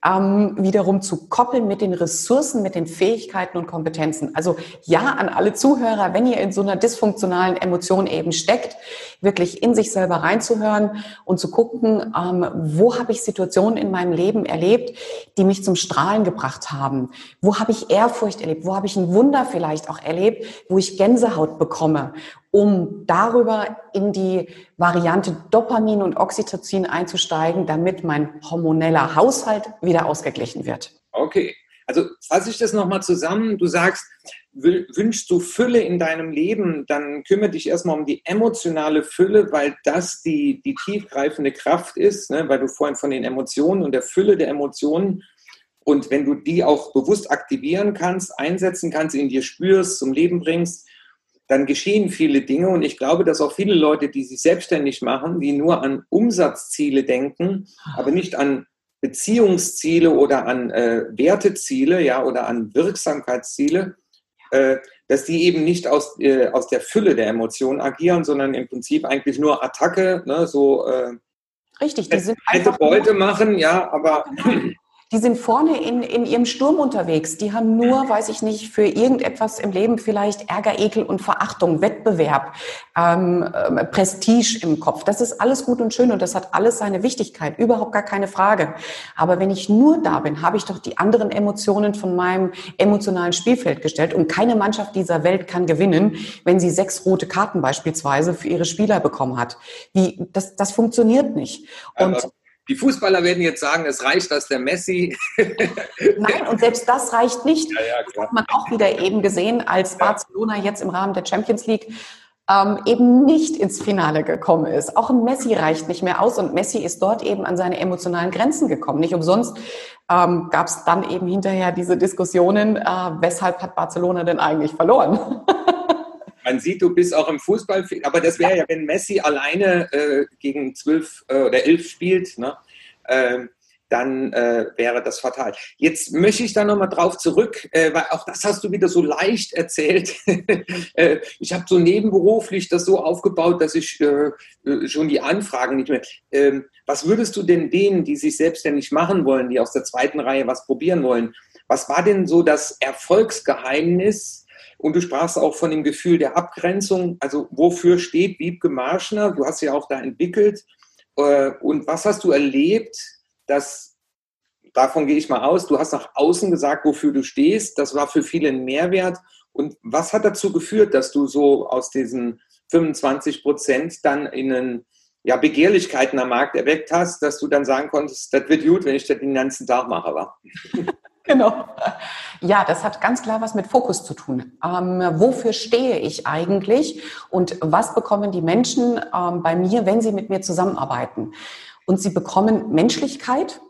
ähm, wiederum zu koppeln mit den Ressourcen, mit den Fähigkeiten und Kompetenzen. Also ja an alle Zuhörer, wenn ihr in so einer dysfunktionalen Emotion eben steckt, wirklich in sich selber reinzuhören und zu gucken, ähm, wo habe ich Situationen in meinem Leben erlebt, die mich zum Strahlen gebracht haben? Wo habe ich Ehrfurcht erlebt? Wo habe ich ein Wunder vielleicht auch erlebt, wo ich Gänsehaut bekomme? um darüber in die Variante Dopamin und Oxytocin einzusteigen, damit mein hormoneller Haushalt wieder ausgeglichen wird. Okay, Also fasse ich das nochmal zusammen. Du sagst, wünschst du Fülle in deinem Leben, dann kümmere dich erstmal um die emotionale Fülle, weil das die, die tiefgreifende Kraft ist, ne? weil du vorhin von den Emotionen und der Fülle der Emotionen und wenn du die auch bewusst aktivieren kannst, einsetzen kannst, in dir spürst, zum Leben bringst, dann geschehen viele Dinge. Und ich glaube, dass auch viele Leute, die sich selbstständig machen, die nur an Umsatzziele denken, aber nicht an Beziehungsziele oder an äh, Werteziele, ja, oder an Wirksamkeitsziele, äh, dass die eben nicht aus, äh, aus der Fülle der Emotionen agieren, sondern im Prinzip eigentlich nur Attacke, ne, so äh, Richtig, die sind hätte Beute machen, ja, aber genau. Die sind vorne in, in ihrem Sturm unterwegs. Die haben nur, weiß ich nicht, für irgendetwas im Leben vielleicht Ärger, Ekel und Verachtung, Wettbewerb, ähm, äh, Prestige im Kopf. Das ist alles gut und schön und das hat alles seine Wichtigkeit, überhaupt gar keine Frage. Aber wenn ich nur da bin, habe ich doch die anderen Emotionen von meinem emotionalen Spielfeld gestellt und keine Mannschaft dieser Welt kann gewinnen, wenn sie sechs rote Karten beispielsweise für ihre Spieler bekommen hat. Wie, das, das funktioniert nicht. Und die Fußballer werden jetzt sagen, es reicht, dass der Messi. Nein, und selbst das reicht nicht. Ja, ja, das hat man auch wieder eben gesehen, als Barcelona jetzt im Rahmen der Champions League ähm, eben nicht ins Finale gekommen ist. Auch ein Messi reicht nicht mehr aus und Messi ist dort eben an seine emotionalen Grenzen gekommen. Nicht umsonst ähm, gab es dann eben hinterher diese Diskussionen, äh, weshalb hat Barcelona denn eigentlich verloren? man sieht, du bist auch im Fußball, aber das wäre ja, wenn Messi alleine äh, gegen zwölf äh, oder elf spielt, ne, äh, dann äh, wäre das fatal. Jetzt möchte ich da nochmal drauf zurück, äh, weil auch das hast du wieder so leicht erzählt. Äh, ich habe so nebenberuflich das so aufgebaut, dass ich schon die Anfragen nicht mehr. Ähm, was würdest du denn denen, die sich selbstständig machen wollen, die aus der zweiten Reihe was probieren wollen, was war denn so das Erfolgsgeheimnis? Und du sprachst auch von dem Gefühl der Abgrenzung. Also wofür steht Wiebke Marschner? Du hast ja auch da entwickelt. Äh, und was hast du erlebt, dass, davon gehe ich mal aus, du hast nach außen gesagt, wofür du stehst. Das war für viele ein Mehrwert. Und was hat dazu geführt, dass du so aus diesen 25 Prozent dann in einen ja, Begehrlichkeiten am Markt erweckt hast, dass du dann sagen konntest, das wird gut, wenn ich das den ganzen Tag mache, war. Genau. Ja, das hat ganz klar was mit Fokus zu tun. Ähm, wofür stehe ich eigentlich und was bekommen die Menschen ähm, bei mir, wenn sie mit mir zusammenarbeiten? Und sie bekommen Menschlichkeit,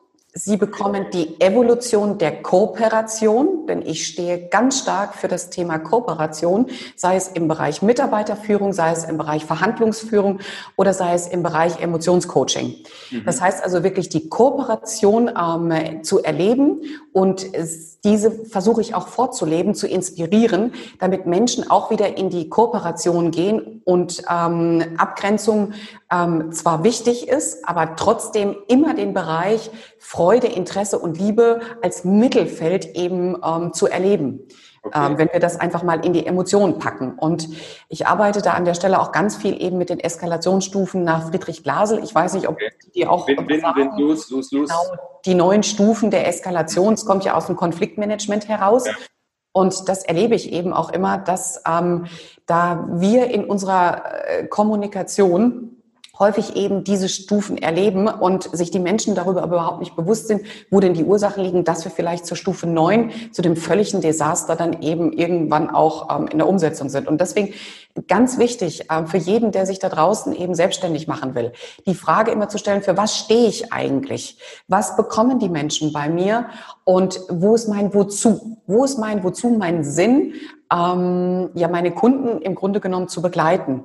Sie bekommen die Evolution der Kooperation, denn ich stehe ganz stark für das Thema Kooperation, sei es im Bereich Mitarbeiterführung, sei es im Bereich Verhandlungsführung oder sei es im Bereich Emotionscoaching. Mhm. Das heißt also wirklich die Kooperation ähm, zu erleben und es, diese versuche ich auch vorzuleben, zu inspirieren, damit Menschen auch wieder in die Kooperation gehen und ähm, Abgrenzung ähm, zwar wichtig ist, aber trotzdem immer den Bereich Freude, Interesse und Liebe als Mittelfeld eben ähm, zu erleben. Okay. Ähm, wenn wir das einfach mal in die Emotionen packen. Und ich arbeite da an der Stelle auch ganz viel eben mit den Eskalationsstufen nach Friedrich Glasel. Ich weiß nicht, ob okay. die auch bin, bin, bin, los, los, los. Genau, die neuen Stufen der Eskalation, es kommt ja aus dem Konfliktmanagement heraus. Ja. Und das erlebe ich eben auch immer, dass ähm, da wir in unserer äh, Kommunikation häufig eben diese Stufen erleben und sich die Menschen darüber überhaupt nicht bewusst sind, wo denn die Ursachen liegen, dass wir vielleicht zur Stufe 9, zu dem völligen Desaster dann eben irgendwann auch ähm, in der Umsetzung sind. Und deswegen ganz wichtig äh, für jeden, der sich da draußen eben selbstständig machen will, die Frage immer zu stellen, für was stehe ich eigentlich? Was bekommen die Menschen bei mir? Und wo ist mein Wozu? Wo ist mein Wozu, mein Sinn? Ähm, ja, meine Kunden im Grunde genommen zu begleiten.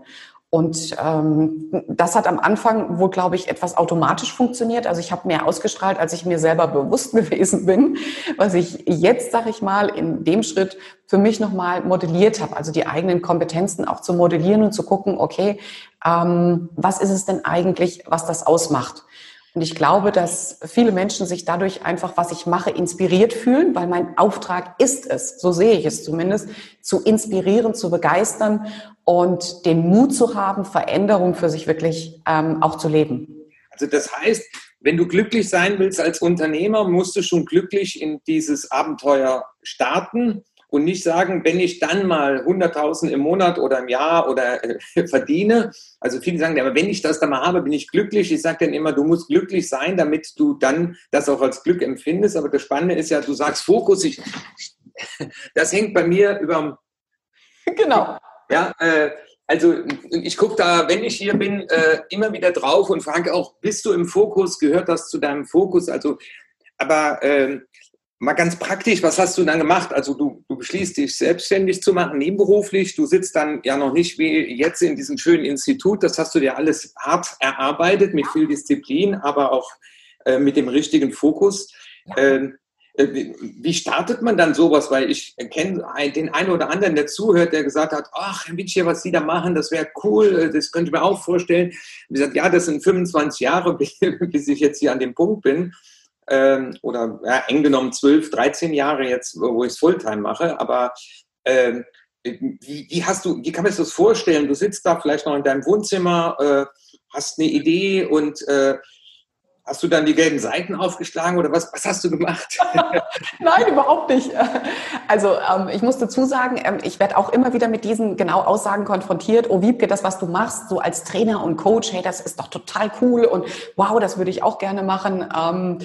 Und ähm, das hat am Anfang wohl, glaube ich, etwas automatisch funktioniert. Also ich habe mehr ausgestrahlt, als ich mir selber bewusst gewesen bin, was ich jetzt, sage ich mal, in dem Schritt für mich nochmal modelliert habe. Also die eigenen Kompetenzen auch zu modellieren und zu gucken, okay, ähm, was ist es denn eigentlich, was das ausmacht? Und ich glaube, dass viele Menschen sich dadurch einfach, was ich mache, inspiriert fühlen, weil mein Auftrag ist es, so sehe ich es zumindest, zu inspirieren, zu begeistern und den Mut zu haben, Veränderung für sich wirklich ähm, auch zu leben. Also das heißt, wenn du glücklich sein willst als Unternehmer, musst du schon glücklich in dieses Abenteuer starten und nicht sagen, wenn ich dann mal 100.000 im Monat oder im Jahr oder äh, verdiene. Also viele sagen, aber wenn ich das dann mal habe, bin ich glücklich. Ich sage dann immer, du musst glücklich sein, damit du dann das auch als Glück empfindest. Aber das Spannende ist ja, du sagst Fokus. Ich, das hängt bei mir über. Genau. Ja, äh, also ich gucke da, wenn ich hier bin, äh, immer wieder drauf und frage auch, bist du im Fokus? Gehört das zu deinem Fokus? Also, aber äh, Mal ganz praktisch, was hast du dann gemacht? Also du, du beschließt dich selbstständig zu machen, nebenberuflich. Du sitzt dann ja noch nicht wie jetzt in diesem schönen Institut. Das hast du dir alles hart erarbeitet, mit viel Disziplin, aber auch äh, mit dem richtigen Fokus. Ja. Ähm, äh, wie startet man dann sowas? Weil ich kenne den einen oder anderen, der zuhört, der gesagt hat, ach, Herr Witsch, was Sie da machen, das wäre cool, äh, das könnte ich mir auch vorstellen. Und ich gesagt, ja, das sind 25 Jahre, bis ich jetzt hier an dem Punkt bin ähm, oder ja, eng genommen 12, 13 Jahre jetzt, wo ich es Fulltime mache, aber ähm, wie, wie, hast du, wie kann man sich das vorstellen? Du sitzt da vielleicht noch in deinem Wohnzimmer, äh, hast eine Idee und äh, Hast du dann die gelben Seiten aufgeschlagen oder was, was hast du gemacht? Nein, überhaupt nicht. Also ähm, ich muss dazu sagen, ähm, ich werde auch immer wieder mit diesen genau Aussagen konfrontiert. Oh, Wiebke, das, was du machst, so als Trainer und Coach, hey, das ist doch total cool und wow, das würde ich auch gerne machen. Ähm,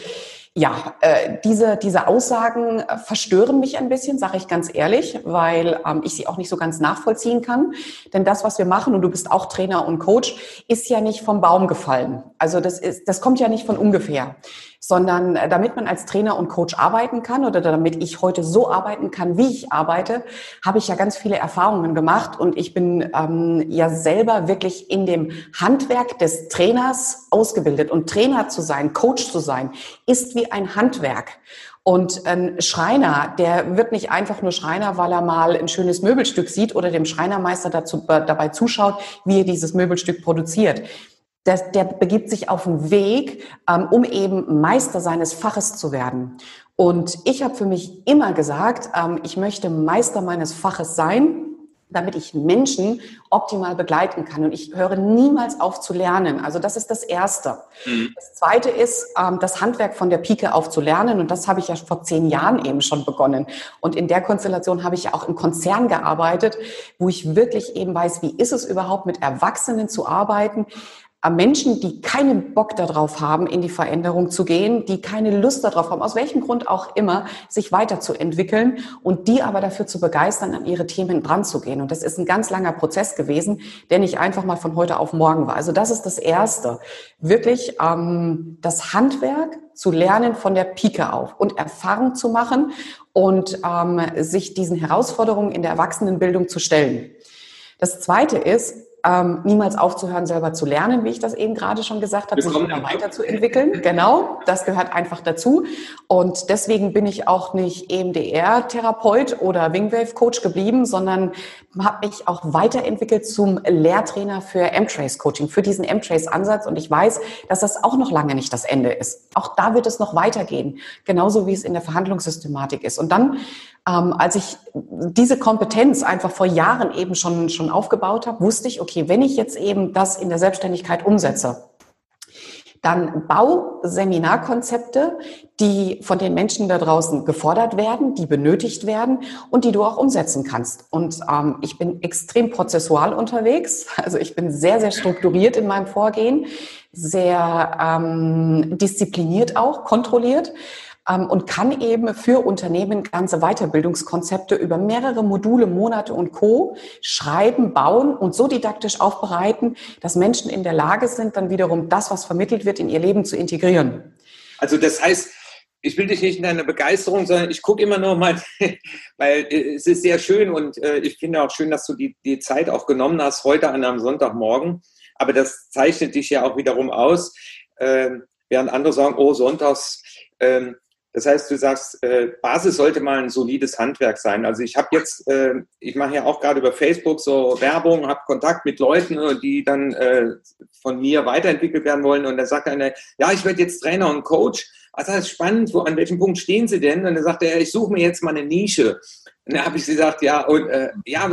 ja, äh, diese, diese Aussagen äh, verstören mich ein bisschen, sage ich ganz ehrlich, weil ähm, ich sie auch nicht so ganz nachvollziehen kann. Denn das, was wir machen, und du bist auch Trainer und Coach, ist ja nicht vom Baum gefallen. Also das, ist, das kommt ja nicht von ungefähr sondern äh, damit man als Trainer und Coach arbeiten kann oder damit ich heute so arbeiten kann, wie ich arbeite, habe ich ja ganz viele Erfahrungen gemacht und ich bin ähm, ja selber wirklich in dem Handwerk des Trainers ausgebildet. Und Trainer zu sein, Coach zu sein, ist wie ein Handwerk. Und ein Schreiner, der wird nicht einfach nur Schreiner, weil er mal ein schönes Möbelstück sieht oder dem Schreinermeister dazu, äh, dabei zuschaut, wie er dieses Möbelstück produziert der, der begibt sich auf den Weg, ähm, um eben Meister seines Faches zu werden. Und ich habe für mich immer gesagt, ähm, ich möchte Meister meines Faches sein, damit ich Menschen optimal begleiten kann. Und ich höre niemals auf zu lernen. Also das ist das Erste. Mhm. Das Zweite ist, ähm, das Handwerk von der Pike auf zu lernen. Und das habe ich ja vor zehn Jahren eben schon begonnen. Und in der Konstellation habe ich ja auch im Konzern gearbeitet, wo ich wirklich eben weiß, wie ist es überhaupt mit Erwachsenen zu arbeiten, Menschen, die keinen Bock darauf haben, in die Veränderung zu gehen, die keine Lust darauf haben, aus welchem Grund auch immer, sich weiterzuentwickeln und die aber dafür zu begeistern, an ihre Themen dran zu gehen. Und das ist ein ganz langer Prozess gewesen, der nicht einfach mal von heute auf morgen war. Also das ist das Erste. Wirklich ähm, das Handwerk zu lernen von der Pike auf und Erfahrung zu machen und ähm, sich diesen Herausforderungen in der Erwachsenenbildung zu stellen. Das Zweite ist, ähm, niemals aufzuhören, selber zu lernen, wie ich das eben gerade schon gesagt habe, sich immer weiterzuentwickeln. Genau, das gehört einfach dazu. Und deswegen bin ich auch nicht EMDR-Therapeut oder Wingwave-Coach geblieben, sondern habe mich auch weiterentwickelt zum Lehrtrainer für M-Trace-Coaching, für diesen M-Trace-Ansatz. Und ich weiß, dass das auch noch lange nicht das Ende ist. Auch da wird es noch weitergehen, genauso wie es in der Verhandlungssystematik ist. Und dann ähm, als ich diese Kompetenz einfach vor Jahren eben schon, schon aufgebaut habe, wusste ich, okay, wenn ich jetzt eben das in der Selbstständigkeit umsetze, dann bau Seminarkonzepte, die von den Menschen da draußen gefordert werden, die benötigt werden und die du auch umsetzen kannst. Und ähm, ich bin extrem prozessual unterwegs. Also ich bin sehr, sehr strukturiert in meinem Vorgehen, sehr ähm, diszipliniert auch, kontrolliert und kann eben für Unternehmen ganze Weiterbildungskonzepte über mehrere Module, Monate und Co. schreiben, bauen und so didaktisch aufbereiten, dass Menschen in der Lage sind, dann wiederum das, was vermittelt wird, in ihr Leben zu integrieren. Also das heißt, ich will dich nicht in deiner Begeisterung, sondern ich gucke immer noch mal, weil äh, es ist sehr schön und äh, ich finde auch schön, dass du die, die Zeit auch genommen hast, heute an einem Sonntagmorgen. Aber das zeichnet dich ja auch wiederum aus, äh, während andere sagen, oh, sonntags, ähm, das heißt, du sagst, äh, Basis sollte mal ein solides Handwerk sein. Also ich habe jetzt, äh, ich mache ja auch gerade über Facebook so Werbung, habe Kontakt mit Leuten, äh, die dann äh, von mir weiterentwickelt werden wollen. Und da sagt einer, ja, ich werde jetzt Trainer und Coach. Also das ist spannend, wo, an welchem Punkt stehen Sie denn? Und dann sagt er, ich suche mir jetzt mal eine Nische. Und dann habe ich gesagt, ja, und, äh, ja,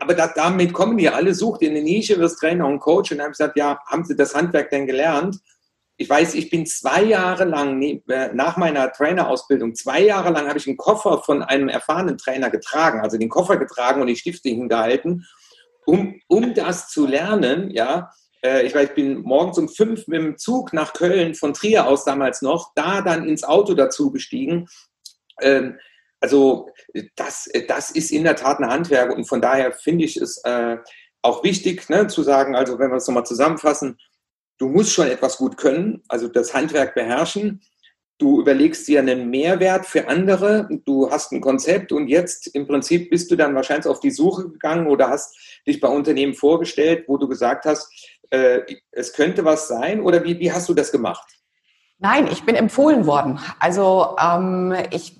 aber da, damit kommen die alle, sucht ihr eine Nische, wirst Trainer und Coach. Und dann habe ich gesagt, ja, haben Sie das Handwerk denn gelernt? Ich weiß, ich bin zwei Jahre lang, äh, nach meiner Trainerausbildung, zwei Jahre lang habe ich einen Koffer von einem erfahrenen Trainer getragen, also den Koffer getragen und die Stifte hingehalten, um, um das zu lernen, ja. Äh, ich weiß, ich bin morgens um fünf mit dem Zug nach Köln von Trier aus damals noch, da dann ins Auto dazu gestiegen. Ähm, also das, das ist in der Tat ein Handwerk und von daher finde ich es äh, auch wichtig ne, zu sagen, also wenn wir es nochmal zusammenfassen, du musst schon etwas gut können, also das Handwerk beherrschen. Du überlegst dir einen Mehrwert für andere, du hast ein Konzept und jetzt im Prinzip bist du dann wahrscheinlich auf die Suche gegangen oder hast dich bei Unternehmen vorgestellt, wo du gesagt hast, äh, es könnte was sein oder wie, wie hast du das gemacht? Nein, ich bin empfohlen worden. Also ähm, ich,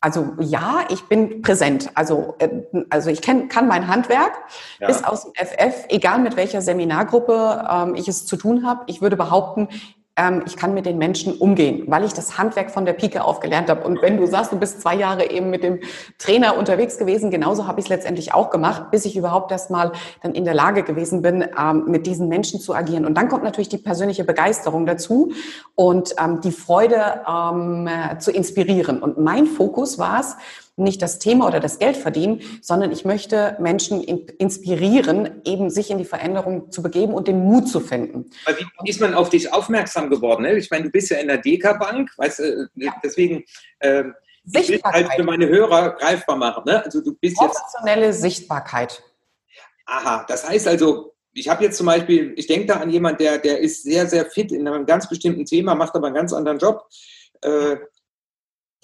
also ja, ich bin präsent. Also äh, also ich kenn, kann mein Handwerk ja. bis aus dem FF, egal mit welcher Seminargruppe ähm, ich es zu tun habe. Ich würde behaupten, ähm, ich kann mit den Menschen umgehen, weil ich das Handwerk von der Pike auf gelernt habe. Und wenn du sagst, du bist zwei Jahre eben mit dem Trainer unterwegs gewesen, genauso habe ich es letztendlich auch gemacht, bis ich überhaupt erst mal dann in der Lage gewesen bin, ähm, mit diesen Menschen zu agieren. Und dann kommt natürlich die persönliche Begeisterung dazu und ähm, die Freude ähm, zu inspirieren. Und mein Fokus war es, nicht das Thema oder das Geld verdienen, sondern ich möchte Menschen inspirieren, eben sich in die Veränderung zu begeben und den Mut zu finden. Aber wie ist man auf dich aufmerksam geworden? Ne? Ich meine, du bist ja in der Deka-Bank, weißt du, ja. deswegen äh, ich will halt für meine Hörer greifbar machen. Ne? Also du bist Professionelle jetzt, Sichtbarkeit. Aha, das heißt also, ich habe jetzt zum Beispiel, ich denke da an jemanden, der, der ist sehr, sehr fit in einem ganz bestimmten Thema, macht aber einen ganz anderen Job. Äh,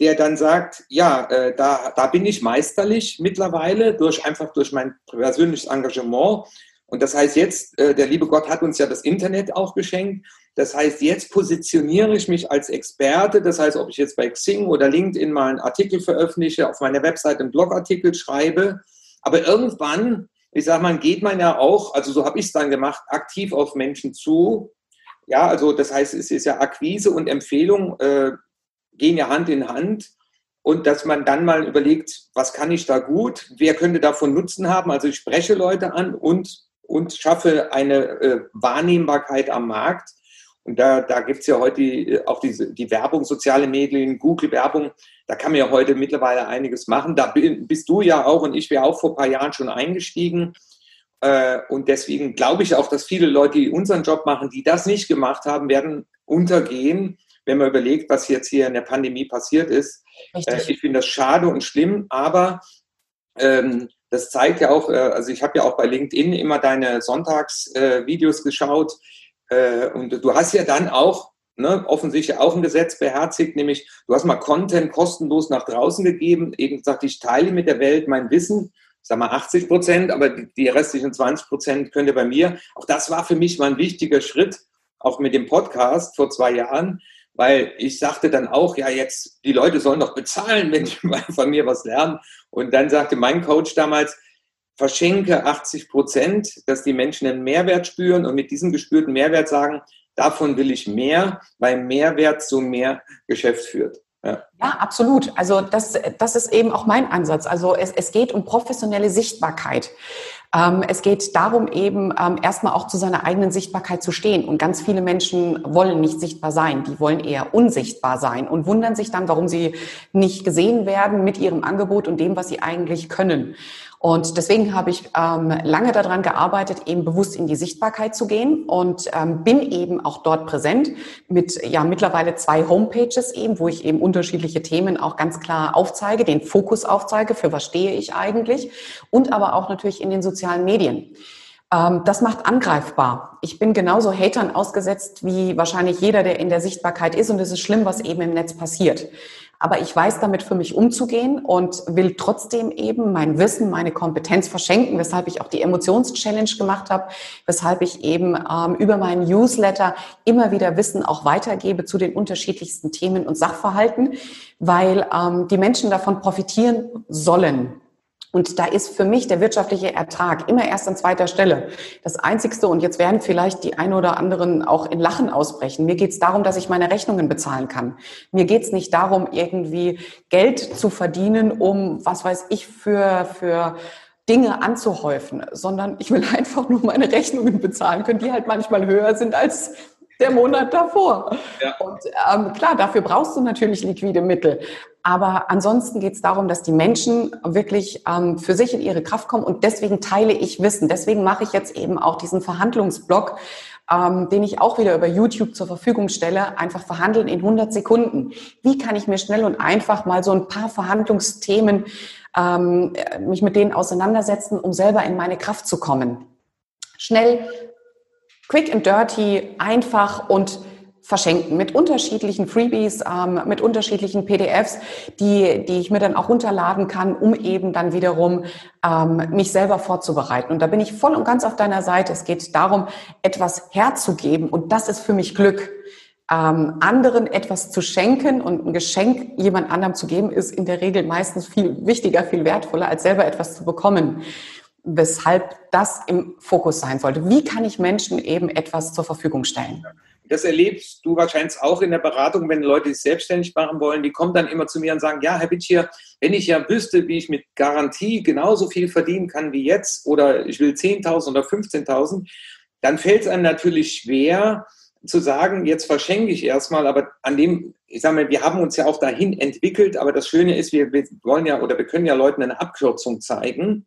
der dann sagt, ja, äh, da, da bin ich meisterlich mittlerweile, durch, einfach durch mein persönliches Engagement. Und das heißt jetzt, äh, der liebe Gott hat uns ja das Internet auch geschenkt. Das heißt, jetzt positioniere ich mich als Experte. Das heißt, ob ich jetzt bei Xing oder LinkedIn mal einen Artikel veröffentliche, auf meiner Website einen Blogartikel schreibe. Aber irgendwann, ich sage mal, geht man ja auch, also so habe ich es dann gemacht, aktiv auf Menschen zu. Ja, also das heißt, es ist ja Akquise und Empfehlung. Äh, gehen ja Hand in Hand. Und dass man dann mal überlegt, was kann ich da gut, wer könnte davon Nutzen haben. Also ich spreche Leute an und, und schaffe eine äh, Wahrnehmbarkeit am Markt. Und da, da gibt es ja heute die, auch diese, die Werbung, soziale Medien, Google-Werbung. Da kann man ja heute mittlerweile einiges machen. Da bist du ja auch und ich wäre auch vor ein paar Jahren schon eingestiegen. Äh, und deswegen glaube ich auch, dass viele Leute, die unseren Job machen, die das nicht gemacht haben, werden untergehen wenn man überlegt, was jetzt hier in der Pandemie passiert ist. Äh, ich finde das schade und schlimm, aber ähm, das zeigt ja auch, äh, also ich habe ja auch bei LinkedIn immer deine Sonntagsvideos äh, geschaut äh, und du hast ja dann auch ne, offensichtlich auch ein Gesetz beherzigt, nämlich du hast mal Content kostenlos nach draußen gegeben, eben gesagt, ich teile mit der Welt mein Wissen, sag mal 80 Prozent, aber die restlichen 20 Prozent könnt ihr bei mir. Auch das war für mich mal ein wichtiger Schritt, auch mit dem Podcast vor zwei Jahren, weil ich sagte dann auch, ja, jetzt, die Leute sollen doch bezahlen, wenn die mal von mir was lernen. Und dann sagte mein Coach damals, verschenke 80 Prozent, dass die Menschen einen Mehrwert spüren und mit diesem gespürten Mehrwert sagen, davon will ich mehr, weil Mehrwert zu mehr Geschäft führt. Ja. ja, absolut. Also das, das ist eben auch mein Ansatz. Also es, es geht um professionelle Sichtbarkeit. Ähm, es geht darum, eben ähm, erstmal auch zu seiner eigenen Sichtbarkeit zu stehen. Und ganz viele Menschen wollen nicht sichtbar sein. Die wollen eher unsichtbar sein und wundern sich dann, warum sie nicht gesehen werden mit ihrem Angebot und dem, was sie eigentlich können. Und deswegen habe ich ähm, lange daran gearbeitet, eben bewusst in die Sichtbarkeit zu gehen und ähm, bin eben auch dort präsent mit ja mittlerweile zwei Homepages eben, wo ich eben unterschiedliche Themen auch ganz klar aufzeige, den Fokus aufzeige, für was stehe ich eigentlich und aber auch natürlich in den sozialen Medien. Ähm, das macht angreifbar. Ich bin genauso Hatern ausgesetzt wie wahrscheinlich jeder, der in der Sichtbarkeit ist und es ist schlimm, was eben im Netz passiert. Aber ich weiß damit für mich umzugehen und will trotzdem eben mein Wissen, meine Kompetenz verschenken, weshalb ich auch die Emotions-Challenge gemacht habe, weshalb ich eben ähm, über meinen Newsletter immer wieder Wissen auch weitergebe zu den unterschiedlichsten Themen und Sachverhalten, weil ähm, die Menschen davon profitieren sollen. Und da ist für mich der wirtschaftliche Ertrag immer erst an zweiter Stelle. Das Einzigste, und jetzt werden vielleicht die ein oder anderen auch in Lachen ausbrechen, mir geht es darum, dass ich meine Rechnungen bezahlen kann. Mir geht es nicht darum, irgendwie Geld zu verdienen, um, was weiß ich, für, für Dinge anzuhäufen, sondern ich will einfach nur meine Rechnungen bezahlen können, die halt manchmal höher sind als der Monat davor. Ja. Und ähm, klar, dafür brauchst du natürlich liquide Mittel. Aber ansonsten geht es darum, dass die Menschen wirklich ähm, für sich in ihre Kraft kommen. Und deswegen teile ich Wissen. Deswegen mache ich jetzt eben auch diesen Verhandlungsblock, ähm, den ich auch wieder über YouTube zur Verfügung stelle. Einfach verhandeln in 100 Sekunden. Wie kann ich mir schnell und einfach mal so ein paar Verhandlungsthemen, ähm, mich mit denen auseinandersetzen, um selber in meine Kraft zu kommen? Schnell, quick and dirty, einfach und verschenken mit unterschiedlichen Freebies, ähm, mit unterschiedlichen PDFs, die, die ich mir dann auch runterladen kann, um eben dann wiederum ähm, mich selber vorzubereiten. Und da bin ich voll und ganz auf deiner Seite. Es geht darum, etwas herzugeben und das ist für mich Glück. Ähm, anderen etwas zu schenken und ein Geschenk jemand anderem zu geben, ist in der Regel meistens viel wichtiger, viel wertvoller, als selber etwas zu bekommen weshalb das im Fokus sein sollte. Wie kann ich Menschen eben etwas zur Verfügung stellen? Das erlebst du wahrscheinlich auch in der Beratung, wenn Leute sich selbstständig machen wollen. Die kommen dann immer zu mir und sagen, ja, Herr Bittier, wenn ich ja wüsste, wie ich mit Garantie genauso viel verdienen kann wie jetzt oder ich will 10.000 oder 15.000, dann fällt es einem natürlich schwer zu sagen, jetzt verschenke ich erstmal, aber an dem, ich sage mal, wir haben uns ja auch dahin entwickelt, aber das Schöne ist, wir, wir wollen ja oder wir können ja Leuten eine Abkürzung zeigen.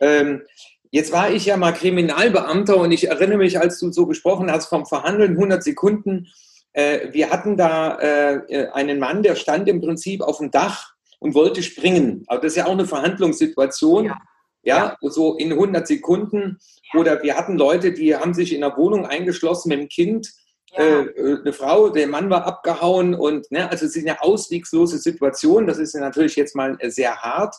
Ähm, jetzt war ich ja mal Kriminalbeamter und ich erinnere mich, als du so gesprochen hast vom Verhandeln, 100 Sekunden. Äh, wir hatten da äh, einen Mann, der stand im Prinzip auf dem Dach und wollte springen. Aber das ist ja auch eine Verhandlungssituation. Ja. Ja, so in 100 Sekunden. Oder wir hatten Leute, die haben sich in der Wohnung eingeschlossen mit dem Kind. Ja. Äh, äh eine Frau, der Mann war abgehauen und ne, also es ist eine auswegslose Situation. Das ist natürlich jetzt mal sehr hart.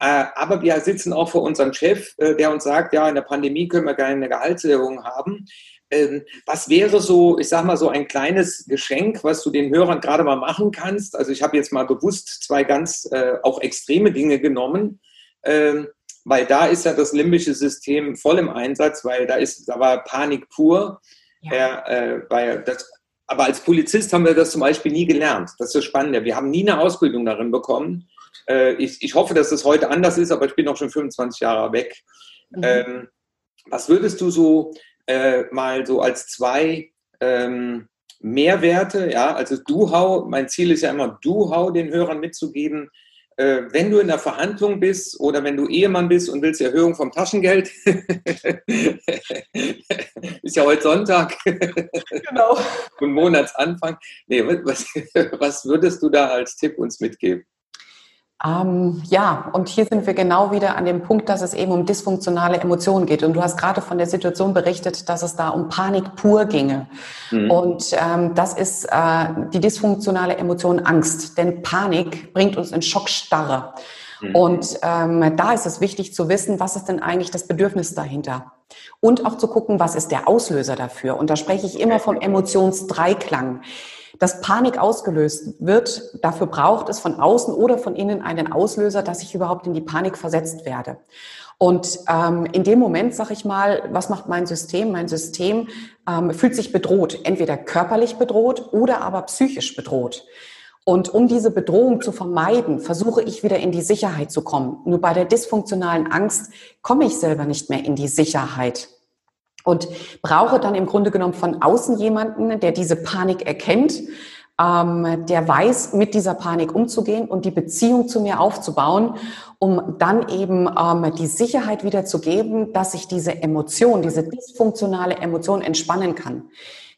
Äh, aber wir sitzen auch vor unserem Chef, äh, der uns sagt, ja, in der Pandemie können wir keine Gehaltserhöhung haben. Ähm, was wäre so, ich sag mal, so ein kleines Geschenk, was du den Hörern gerade mal machen kannst? Also ich habe jetzt mal bewusst zwei ganz äh, auch extreme Dinge genommen, ähm, weil da ist ja das limbische System voll im Einsatz, weil da ist, da war Panik pur. Ja. Äh, weil das, aber als Polizist haben wir das zum Beispiel nie gelernt. Das ist das Spannende. Wir haben nie eine Ausbildung darin bekommen. Äh, ich, ich hoffe, dass es heute anders ist, aber ich bin auch schon 25 Jahre weg. Mhm. Ähm, was würdest du so äh, mal so als zwei ähm, Mehrwerte, ja, also Du-Hau, mein Ziel ist ja immer Du-Hau den Hörern mitzugeben, äh, wenn du in der Verhandlung bist oder wenn du Ehemann bist und willst Erhöhung vom Taschengeld, ist ja heute Sonntag genau. und Monatsanfang. Nee, was, was würdest du da als Tipp uns mitgeben? Ähm, ja, und hier sind wir genau wieder an dem Punkt, dass es eben um dysfunktionale Emotionen geht. Und du hast gerade von der Situation berichtet, dass es da um Panik pur ginge. Mhm. Und ähm, das ist äh, die dysfunktionale Emotion Angst. Denn Panik bringt uns in Schockstarre. Mhm. Und ähm, da ist es wichtig zu wissen, was ist denn eigentlich das Bedürfnis dahinter? Und auch zu gucken, was ist der Auslöser dafür? Und da spreche ich immer vom Emotionsdreiklang dass Panik ausgelöst wird, dafür braucht es von außen oder von innen einen Auslöser, dass ich überhaupt in die Panik versetzt werde. Und ähm, in dem Moment sage ich mal, was macht mein System? Mein System ähm, fühlt sich bedroht, entweder körperlich bedroht oder aber psychisch bedroht. Und um diese Bedrohung zu vermeiden, versuche ich wieder in die Sicherheit zu kommen. Nur bei der dysfunktionalen Angst komme ich selber nicht mehr in die Sicherheit und brauche dann im Grunde genommen von außen jemanden, der diese Panik erkennt, ähm, der weiß, mit dieser Panik umzugehen und die Beziehung zu mir aufzubauen, um dann eben ähm, die Sicherheit wieder zu geben, dass ich diese Emotion, diese dysfunktionale Emotion entspannen kann.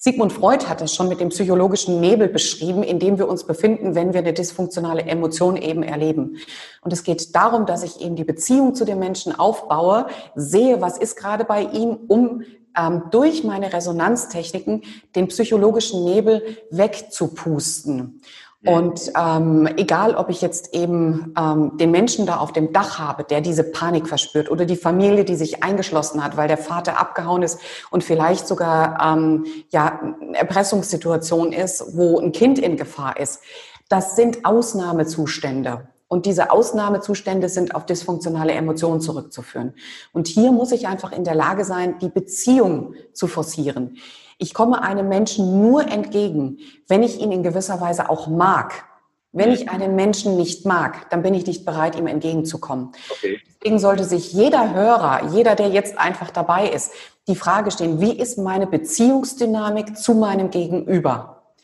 Sigmund Freud hat das schon mit dem psychologischen Nebel beschrieben, in dem wir uns befinden, wenn wir eine dysfunktionale Emotion eben erleben. Und es geht darum, dass ich eben die Beziehung zu dem Menschen aufbaue, sehe, was ist gerade bei ihm, um ähm, durch meine Resonanztechniken den psychologischen Nebel wegzupusten. Und ähm, egal, ob ich jetzt eben ähm, den Menschen da auf dem Dach habe, der diese Panik verspürt, oder die Familie, die sich eingeschlossen hat, weil der Vater abgehauen ist und vielleicht sogar ähm, ja Erpressungssituation ist, wo ein Kind in Gefahr ist, das sind Ausnahmezustände. Und diese Ausnahmezustände sind auf dysfunktionale Emotionen zurückzuführen. Und hier muss ich einfach in der Lage sein, die Beziehung zu forcieren. Ich komme einem Menschen nur entgegen, wenn ich ihn in gewisser Weise auch mag. Wenn ich einen Menschen nicht mag, dann bin ich nicht bereit, ihm entgegenzukommen. Okay. Deswegen sollte sich jeder Hörer, jeder, der jetzt einfach dabei ist, die Frage stellen, wie ist meine Beziehungsdynamik zu meinem Gegenüber?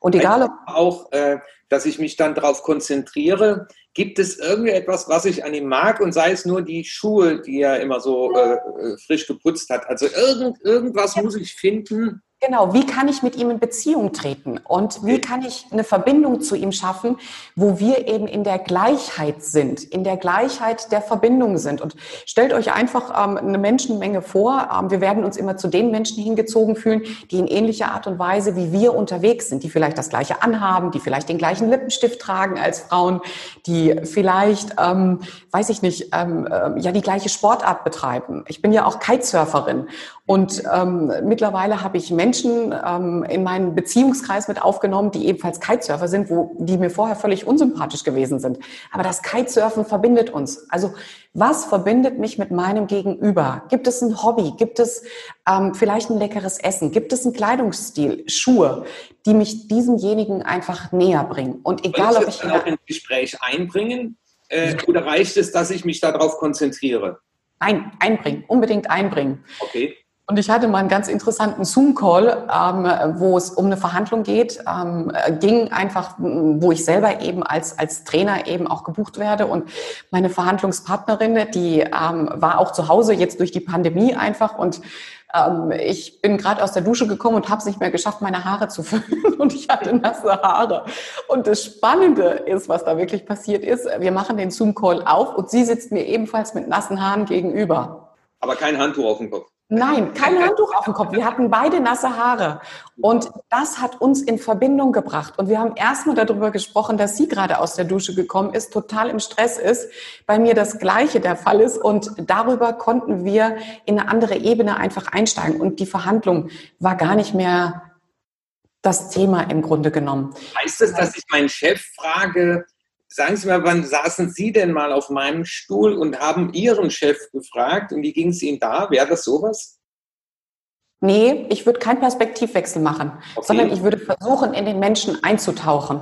Und egal ob auch, äh, dass ich mich dann darauf konzentriere, gibt es irgendetwas, was ich an ihm mag? Und sei es nur die Schuhe, die er immer so äh, äh frisch geputzt hat. Also irgend, irgendwas muss ich finden, Genau, wie kann ich mit ihm in Beziehung treten und wie kann ich eine Verbindung zu ihm schaffen, wo wir eben in der Gleichheit sind, in der Gleichheit der Verbindung sind. Und stellt euch einfach ähm, eine Menschenmenge vor. Ähm, wir werden uns immer zu den Menschen hingezogen fühlen, die in ähnlicher Art und Weise wie wir unterwegs sind, die vielleicht das gleiche anhaben, die vielleicht den gleichen Lippenstift tragen als Frauen, die vielleicht, ähm, weiß ich nicht, ähm, äh, ja die gleiche Sportart betreiben. Ich bin ja auch Kitesurferin und ähm, mittlerweile habe ich Menschen ähm, in meinen Beziehungskreis mit aufgenommen, die ebenfalls Kitesurfer sind, wo die mir vorher völlig unsympathisch gewesen sind. Aber das Kitesurfen verbindet uns. Also was verbindet mich mit meinem Gegenüber? Gibt es ein Hobby? Gibt es ähm, vielleicht ein leckeres Essen? Gibt es einen Kleidungsstil, Schuhe, die mich diesemjenigen einfach näher bringen? Und egal, ob ich dann auch ins Gespräch einbringen äh, oder reicht es, dass ich mich darauf konzentriere? Nein, einbringen, unbedingt einbringen. Okay. Und ich hatte mal einen ganz interessanten Zoom-Call, ähm, wo es um eine Verhandlung geht, ähm, ging einfach, wo ich selber eben als, als Trainer eben auch gebucht werde. Und meine Verhandlungspartnerin, die ähm, war auch zu Hause jetzt durch die Pandemie einfach und ähm, ich bin gerade aus der Dusche gekommen und habe es nicht mehr geschafft, meine Haare zu föhnen und ich hatte nasse Haare. Und das Spannende ist, was da wirklich passiert ist, wir machen den Zoom-Call auf und sie sitzt mir ebenfalls mit nassen Haaren gegenüber. Aber kein Handtuch auf dem Kopf. Nein, kein Handtuch auf dem Kopf. Wir hatten beide nasse Haare. Und das hat uns in Verbindung gebracht. Und wir haben erstmal darüber gesprochen, dass sie gerade aus der Dusche gekommen ist, total im Stress ist, bei mir das Gleiche der Fall ist. Und darüber konnten wir in eine andere Ebene einfach einsteigen. Und die Verhandlung war gar nicht mehr das Thema im Grunde genommen. Heißt das, dass ich meinen Chef frage, Sagen Sie mal, wann saßen Sie denn mal auf meinem Stuhl und haben Ihren Chef gefragt und wie ging es Ihnen da? Wäre das sowas? Nee, ich würde keinen Perspektivwechsel machen, okay. sondern ich würde versuchen, in den Menschen einzutauchen.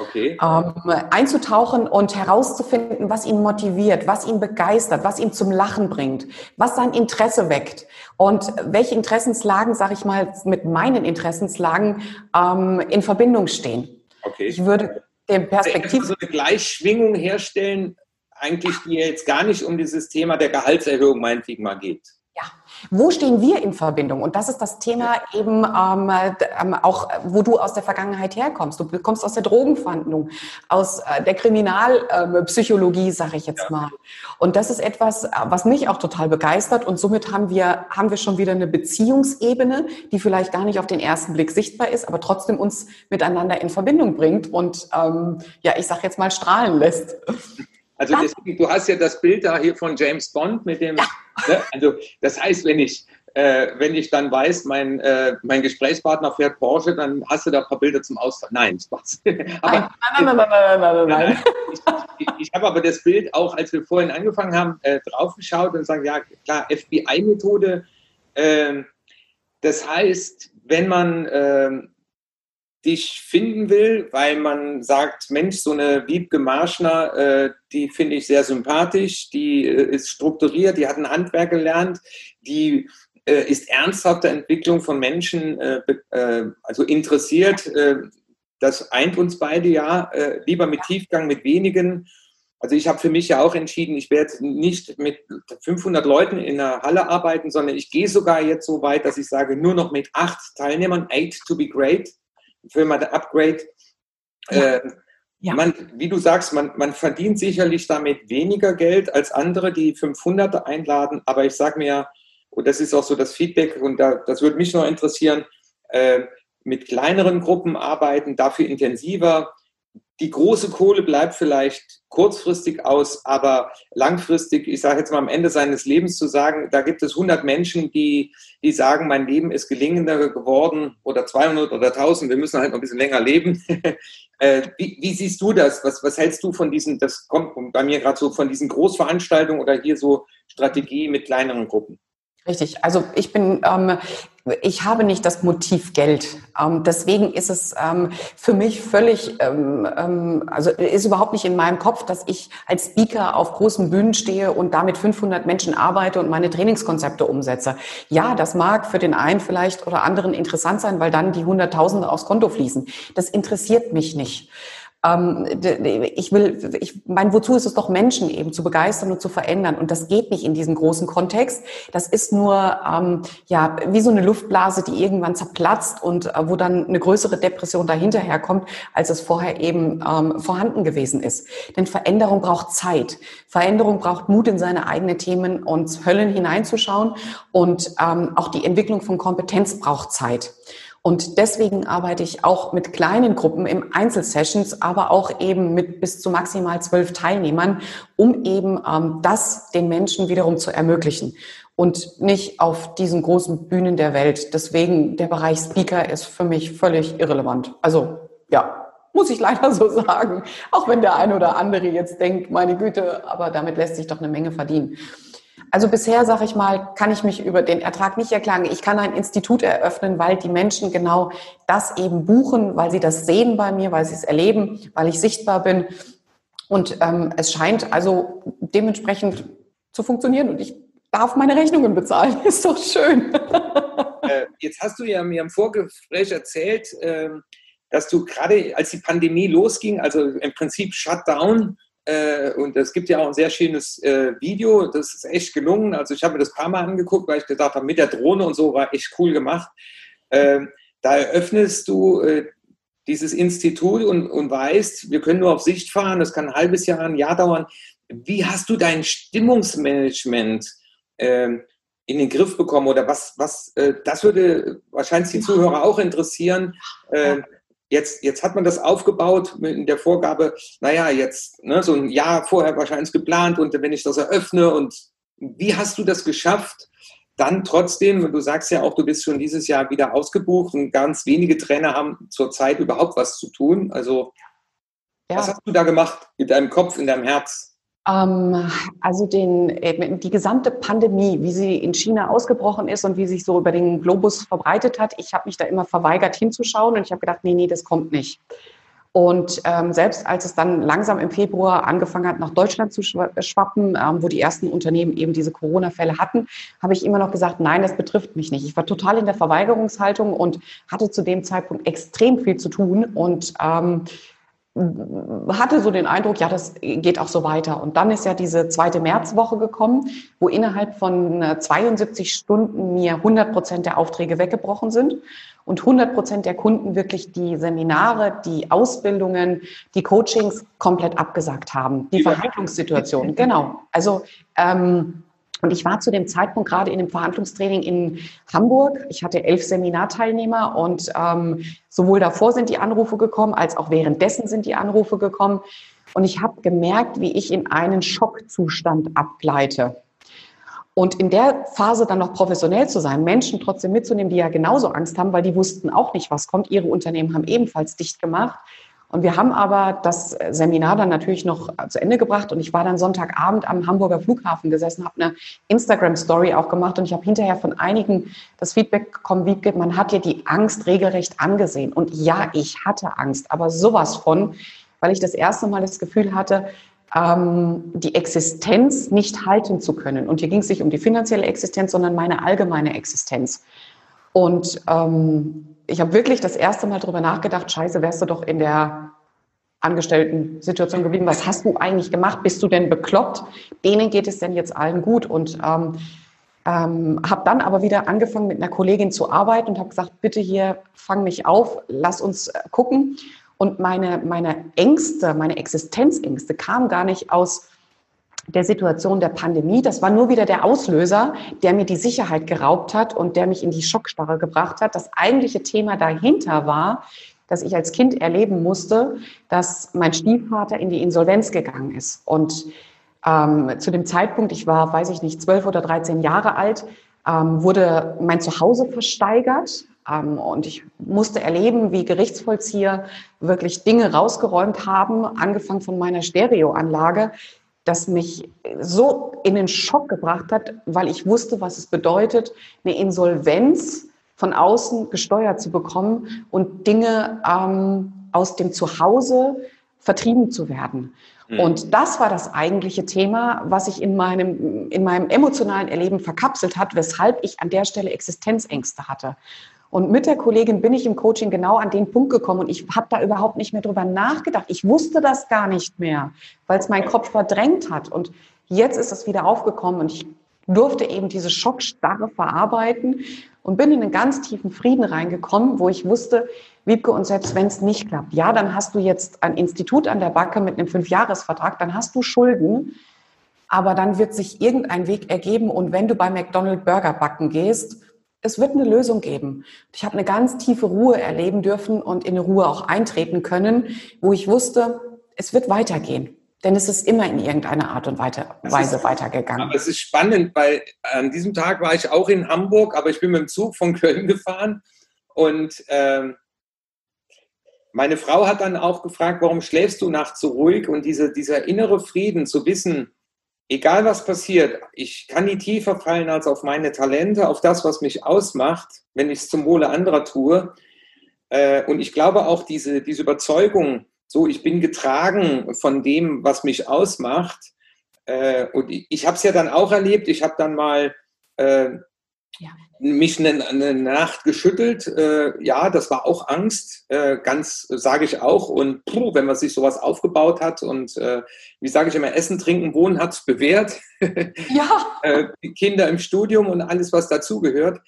Okay. Ähm, einzutauchen und herauszufinden, was ihn motiviert, was ihn begeistert, was ihn zum Lachen bringt, was sein Interesse weckt und welche Interessenslagen, sage ich mal, mit meinen Interessenslagen ähm, in Verbindung stehen. Okay. Ich würde dem Perspektiv. So eine Gleichschwingung herstellen, eigentlich, die jetzt gar nicht um dieses Thema der Gehaltserhöhung meinetwegen mal geht. Wo stehen wir in Verbindung? Und das ist das Thema eben ähm, ähm, auch, wo du aus der Vergangenheit herkommst. Du kommst aus der Drogenverhandlung, aus äh, der Kriminalpsychologie, äh, sage ich jetzt ja. mal. Und das ist etwas, äh, was mich auch total begeistert. Und somit haben wir, haben wir schon wieder eine Beziehungsebene, die vielleicht gar nicht auf den ersten Blick sichtbar ist, aber trotzdem uns miteinander in Verbindung bringt und ähm, ja, ich sage jetzt mal strahlen lässt. Also deswegen, du hast ja das Bild da hier von James Bond mit dem. Ja. Ne? Also das heißt, wenn ich äh, wenn ich dann weiß, mein äh, mein Gesprächspartner fährt Porsche, dann hast du da ein paar Bilder zum Austausch. Nein, Spaß. aber, nein, nein, nein, nein Ich, ich, ich habe aber das Bild auch, als wir vorhin angefangen haben, äh, draufgeschaut und sagen, ja klar, FBI-Methode. Ähm, das heißt, wenn man ähm, dich finden will, weil man sagt, Mensch, so eine Wiebke Marschner, äh, die finde ich sehr sympathisch, die äh, ist strukturiert, die hat ein Handwerk gelernt, die äh, ist ernsthafte Entwicklung von Menschen, äh, äh, also interessiert. Äh, das eint uns beide ja, lieber mit Tiefgang, mit wenigen. Also ich habe für mich ja auch entschieden, ich werde nicht mit 500 Leuten in einer Halle arbeiten, sondern ich gehe sogar jetzt so weit, dass ich sage, nur noch mit acht Teilnehmern, eight to be great Firma der Upgrade. Ja. Äh, ja. Man, wie du sagst, man, man verdient sicherlich damit weniger Geld als andere, die 500 einladen. Aber ich sage mir, und das ist auch so das Feedback, und da, das würde mich noch interessieren, äh, mit kleineren Gruppen arbeiten, dafür intensiver, die große Kohle bleibt vielleicht kurzfristig aus, aber langfristig, ich sage jetzt mal am Ende seines Lebens zu sagen, da gibt es 100 Menschen, die, die sagen, mein Leben ist gelingender geworden oder 200 oder 1000, wir müssen halt noch ein bisschen länger leben. Äh, wie, wie, siehst du das? Was, was hältst du von diesen, das kommt bei mir gerade so, von diesen Großveranstaltungen oder hier so Strategie mit kleineren Gruppen? Richtig. Also ich bin ähm, ich habe nicht das Motiv Geld. Ähm, deswegen ist es ähm, für mich völlig, ähm, ähm also ist überhaupt nicht in meinem Kopf, dass ich als Speaker auf großen Bühnen stehe und damit 500 Menschen arbeite und meine Trainingskonzepte umsetze. Ja, das mag für den einen vielleicht oder anderen interessant sein, weil dann die Hunderttausende aufs Konto fließen. Das interessiert mich nicht. Ähm, ich will, ich mein, wozu ist es doch, Menschen eben zu begeistern und zu verändern? Und das geht nicht in diesem großen Kontext. Das ist nur, ähm, ja, wie so eine Luftblase, die irgendwann zerplatzt und äh, wo dann eine größere Depression dahinter herkommt, als es vorher eben ähm, vorhanden gewesen ist. Denn Veränderung braucht Zeit. Veränderung braucht Mut in seine eigenen Themen und Höllen hineinzuschauen. Und ähm, auch die Entwicklung von Kompetenz braucht Zeit. Und deswegen arbeite ich auch mit kleinen Gruppen im Einzelsessions, aber auch eben mit bis zu maximal zwölf Teilnehmern, um eben ähm, das den Menschen wiederum zu ermöglichen und nicht auf diesen großen Bühnen der Welt. Deswegen der Bereich Speaker ist für mich völlig irrelevant. Also ja, muss ich leider so sagen. Auch wenn der eine oder andere jetzt denkt, meine Güte, aber damit lässt sich doch eine Menge verdienen. Also bisher, sage ich mal, kann ich mich über den Ertrag nicht erklagen. Ich kann ein Institut eröffnen, weil die Menschen genau das eben buchen, weil sie das sehen bei mir, weil sie es erleben, weil ich sichtbar bin. Und ähm, es scheint also dementsprechend zu funktionieren und ich darf meine Rechnungen bezahlen. Ist doch schön. Äh, jetzt hast du ja mir im Vorgespräch erzählt, äh, dass du gerade als die Pandemie losging, also im Prinzip Shutdown, äh, und es gibt ja auch ein sehr schönes äh, Video, das ist echt gelungen. Also ich habe mir das ein paar Mal angeguckt, weil ich gedacht habe, mit der Drohne und so war echt cool gemacht. Ähm, da eröffnest du äh, dieses Institut und, und weißt, wir können nur auf Sicht fahren, das kann ein halbes Jahr, ein Jahr dauern. Wie hast du dein Stimmungsmanagement ähm, in den Griff bekommen oder was, was, äh, das würde wahrscheinlich die Zuhörer auch interessieren. Äh, Jetzt, jetzt hat man das aufgebaut mit der Vorgabe, naja, jetzt ne, so ein Jahr vorher wahrscheinlich geplant und wenn ich das eröffne und wie hast du das geschafft, dann trotzdem, du sagst ja auch, du bist schon dieses Jahr wieder ausgebucht und ganz wenige Trainer haben zurzeit überhaupt was zu tun. Also, ja. was hast du da gemacht mit deinem Kopf, in deinem Herz? Ähm, also den, äh, die gesamte Pandemie, wie sie in China ausgebrochen ist und wie sich so über den Globus verbreitet hat, ich habe mich da immer verweigert hinzuschauen und ich habe gedacht, nee, nee, das kommt nicht. Und ähm, selbst als es dann langsam im Februar angefangen hat, nach Deutschland zu schwappen, ähm, wo die ersten Unternehmen eben diese Corona-Fälle hatten, habe ich immer noch gesagt, nein, das betrifft mich nicht. Ich war total in der Verweigerungshaltung und hatte zu dem Zeitpunkt extrem viel zu tun und ähm, hatte so den Eindruck, ja, das geht auch so weiter. Und dann ist ja diese zweite Märzwoche gekommen, wo innerhalb von 72 äh, Stunden mir 100 Prozent der Aufträge weggebrochen sind und 100 Prozent der Kunden wirklich die Seminare, die Ausbildungen, die Coachings komplett abgesagt haben. Die Verhandlungssituation, genau. Also ähm, und ich war zu dem Zeitpunkt gerade in einem Verhandlungstraining in Hamburg. Ich hatte elf Seminarteilnehmer und ähm, sowohl davor sind die Anrufe gekommen, als auch währenddessen sind die Anrufe gekommen. Und ich habe gemerkt, wie ich in einen Schockzustand abgleite. Und in der Phase dann noch professionell zu sein, Menschen trotzdem mitzunehmen, die ja genauso Angst haben, weil die wussten auch nicht, was kommt. Ihre Unternehmen haben ebenfalls dicht gemacht. Und wir haben aber das Seminar dann natürlich noch zu Ende gebracht und ich war dann Sonntagabend am Hamburger Flughafen gesessen, habe eine Instagram-Story auch gemacht und ich habe hinterher von einigen das Feedback bekommen, wie man hat dir die Angst regelrecht angesehen. Und ja, ich hatte Angst, aber sowas von, weil ich das erste Mal das Gefühl hatte, ähm, die Existenz nicht halten zu können. Und hier ging es nicht um die finanzielle Existenz, sondern meine allgemeine Existenz. Und ähm, ich habe wirklich das erste Mal darüber nachgedacht, scheiße, wärst du doch in der angestellten Situation geblieben. Was hast du eigentlich gemacht? Bist du denn bekloppt? Denen geht es denn jetzt allen gut? Und ähm, ähm, habe dann aber wieder angefangen, mit einer Kollegin zu arbeiten und habe gesagt, bitte hier, fang mich auf, lass uns äh, gucken. Und meine, meine Ängste, meine Existenzängste kamen gar nicht aus der Situation der Pandemie. Das war nur wieder der Auslöser, der mir die Sicherheit geraubt hat und der mich in die Schockstarre gebracht hat. Das eigentliche Thema dahinter war, dass ich als Kind erleben musste, dass mein Stiefvater in die Insolvenz gegangen ist. Und ähm, zu dem Zeitpunkt, ich war, weiß ich nicht, zwölf oder dreizehn Jahre alt, ähm, wurde mein Zuhause versteigert. Ähm, und ich musste erleben, wie Gerichtsvollzieher wirklich Dinge rausgeräumt haben, angefangen von meiner Stereoanlage, das mich so in den Schock gebracht hat, weil ich wusste, was es bedeutet, eine Insolvenz von außen gesteuert zu bekommen und Dinge ähm, aus dem Zuhause vertrieben zu werden. Mhm. Und das war das eigentliche Thema, was sich in meinem, in meinem emotionalen Erleben verkapselt hat, weshalb ich an der Stelle Existenzängste hatte. Und mit der Kollegin bin ich im Coaching genau an den Punkt gekommen und ich habe da überhaupt nicht mehr drüber nachgedacht. Ich wusste das gar nicht mehr, weil es mein Kopf verdrängt hat. Und jetzt ist es wieder aufgekommen und ich durfte eben diese Schockstarre verarbeiten und bin in einen ganz tiefen Frieden reingekommen, wo ich wusste, Wiebke, und selbst wenn es nicht klappt, ja, dann hast du jetzt ein Institut an der Backe mit einem Fünfjahresvertrag, dann hast du Schulden, aber dann wird sich irgendein Weg ergeben und wenn du bei McDonald's Burger backen gehst, es wird eine Lösung geben. Ich habe eine ganz tiefe Ruhe erleben dürfen und in eine Ruhe auch eintreten können, wo ich wusste, es wird weitergehen. Denn es ist immer in irgendeiner Art und Weise ist, weitergegangen. Aber es ist spannend, weil an diesem Tag war ich auch in Hamburg, aber ich bin mit dem Zug von Köln gefahren und ähm, meine Frau hat dann auch gefragt, warum schläfst du nachts so ruhig? Und diese, dieser innere Frieden zu wissen, egal was passiert, ich kann nie tiefer fallen als auf meine Talente, auf das, was mich ausmacht, wenn ich es zum Wohle anderer tue. Äh, und ich glaube auch diese, diese Überzeugung, so ich bin getragen von dem, was mich ausmacht. Äh, und ich, habe es ja dann auch erlebt. Ich habe dann mal äh, ja. mich eine, eine, Nacht geschüttelt. ja, das war auch Angst, ganz sage ich auch. Und puh, wenn man sich sowas aufgebaut hat und wie sage ich immer, Essen, Trinken, Wohnen hat es bewährt. Ja. Kinder im Studium und alles, was dazugehört.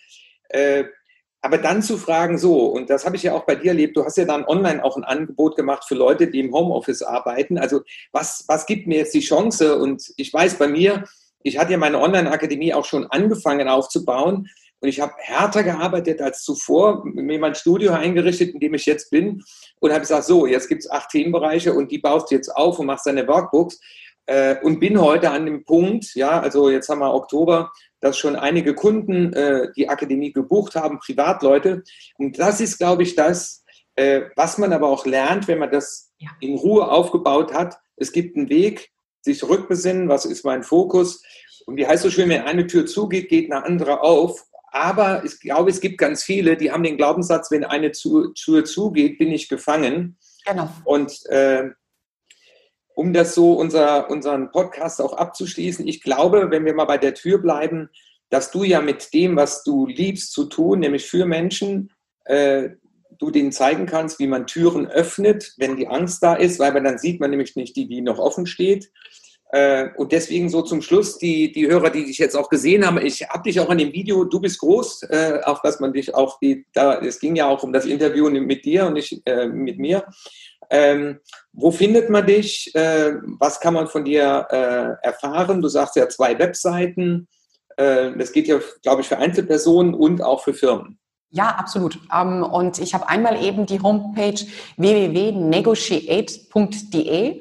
Aber dann zu fragen, so, und das habe ich ja auch bei dir erlebt, du hast ja dann online auch ein Angebot gemacht für Leute, die im Homeoffice arbeiten. Also was, was gibt mir jetzt die Chance? Und ich weiß bei mir, ich hatte ja meine Online-Akademie auch schon angefangen aufzubauen und ich habe härter gearbeitet als zuvor, mir mein Studio eingerichtet, in dem ich jetzt bin und habe gesagt, so, jetzt gibt es acht Themenbereiche und die baust du jetzt auf und machst deine Workbooks äh, und bin heute an dem Punkt, ja, also jetzt haben wir Oktober dass schon einige Kunden äh, die Akademie gebucht haben, Privatleute. Und das ist, glaube ich, das, äh, was man aber auch lernt, wenn man das ja. in Ruhe aufgebaut hat. Es gibt einen Weg, sich rückbesinnen, was ist mein Fokus. Und wie heißt so schön, wenn eine Tür zugeht, geht eine andere auf. Aber ich glaube, es gibt ganz viele, die haben den Glaubenssatz, wenn eine Tür zugeht, bin ich gefangen. Genau. Und äh, um das so unser, unseren Podcast auch abzuschließen, ich glaube, wenn wir mal bei der Tür bleiben, dass du ja mit dem, was du liebst zu tun, nämlich für Menschen, äh, du denen zeigen kannst, wie man Türen öffnet, wenn die Angst da ist, weil man dann sieht man nämlich nicht die, die noch offen steht. Äh, und deswegen so zum Schluss, die, die Hörer, die dich jetzt auch gesehen haben, ich habe dich auch in dem Video, du bist groß, äh, auf das man dich auch, die, da, es ging ja auch um das Interview mit dir und nicht äh, mit mir. Ähm, wo findet man dich? Äh, was kann man von dir äh, erfahren? Du sagst ja zwei Webseiten. Äh, das geht ja, glaube ich, für Einzelpersonen und auch für Firmen. Ja, absolut. Ähm, und ich habe einmal eben die Homepage www.negotiate.de.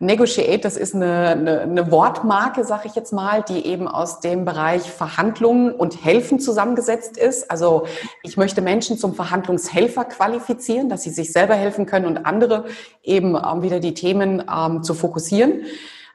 Negotiate, das ist eine, eine, eine Wortmarke, sage ich jetzt mal, die eben aus dem Bereich Verhandlungen und Helfen zusammengesetzt ist. Also ich möchte Menschen zum Verhandlungshelfer qualifizieren, dass sie sich selber helfen können und andere eben ähm, wieder die Themen ähm, zu fokussieren.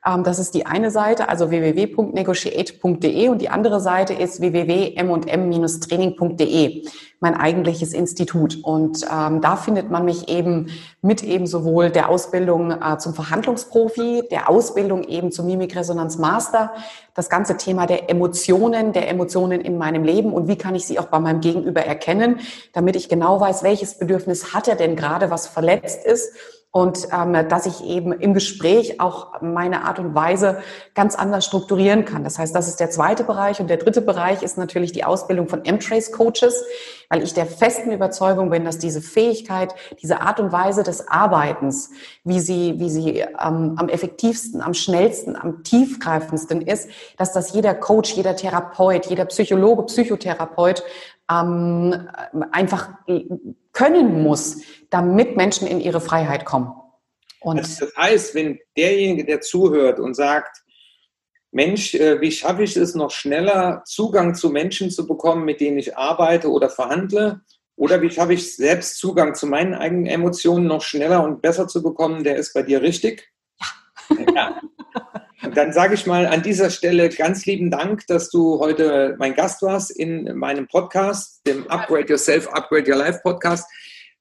Ähm, das ist die eine Seite, also www.negotiate.de und die andere Seite ist www.mm-training.de, mein eigentliches Institut. Und ähm, da findet man mich eben mit eben sowohl der Ausbildung äh, zum Verhandlungsprofi, der Ausbildung eben zum Mimikresonanzmaster, das ganze Thema der Emotionen, der Emotionen in meinem Leben und wie kann ich sie auch bei meinem Gegenüber erkennen, damit ich genau weiß, welches Bedürfnis hat er denn gerade, was verletzt ist und ähm, dass ich eben im Gespräch auch meine Art und Weise ganz anders strukturieren kann. Das heißt, das ist der zweite Bereich und der dritte Bereich ist natürlich die Ausbildung von M-Trace Coaches, weil ich der festen Überzeugung bin, dass diese Fähigkeit, diese Art und Weise des Arbeitens, wie sie, wie sie ähm, am effektivsten, am schnellsten, am tiefgreifendsten ist, dass das jeder Coach, jeder Therapeut, jeder Psychologe, Psychotherapeut ähm, einfach können muss, damit Menschen in ihre Freiheit kommen. Und das heißt, wenn derjenige, der zuhört und sagt, Mensch, äh, wie schaffe ich es noch schneller, Zugang zu Menschen zu bekommen, mit denen ich arbeite oder verhandle? Oder wie schaffe ich selbst Zugang zu meinen eigenen Emotionen noch schneller und besser zu bekommen? Der ist bei dir richtig? Ja. ja. dann sage ich mal an dieser Stelle ganz lieben Dank, dass du heute mein Gast warst in meinem Podcast, dem Upgrade Yourself, Upgrade Your Life Podcast.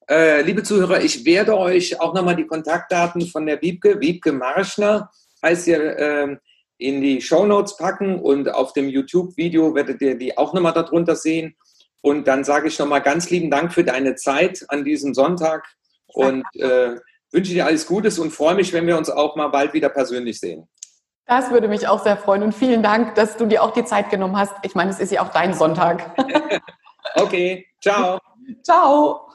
Äh, liebe Zuhörer, ich werde euch auch nochmal die Kontaktdaten von der Wiebke, Wiebke Marschner, heißt ihr, äh, in die Show Notes packen und auf dem YouTube-Video werdet ihr die auch nochmal darunter sehen. Und dann sage ich nochmal ganz lieben Dank für deine Zeit an diesem Sonntag und äh, wünsche dir alles Gutes und freue mich, wenn wir uns auch mal bald wieder persönlich sehen. Das würde mich auch sehr freuen und vielen Dank, dass du dir auch die Zeit genommen hast. Ich meine, es ist ja auch dein Sonntag. okay, ciao. Ciao.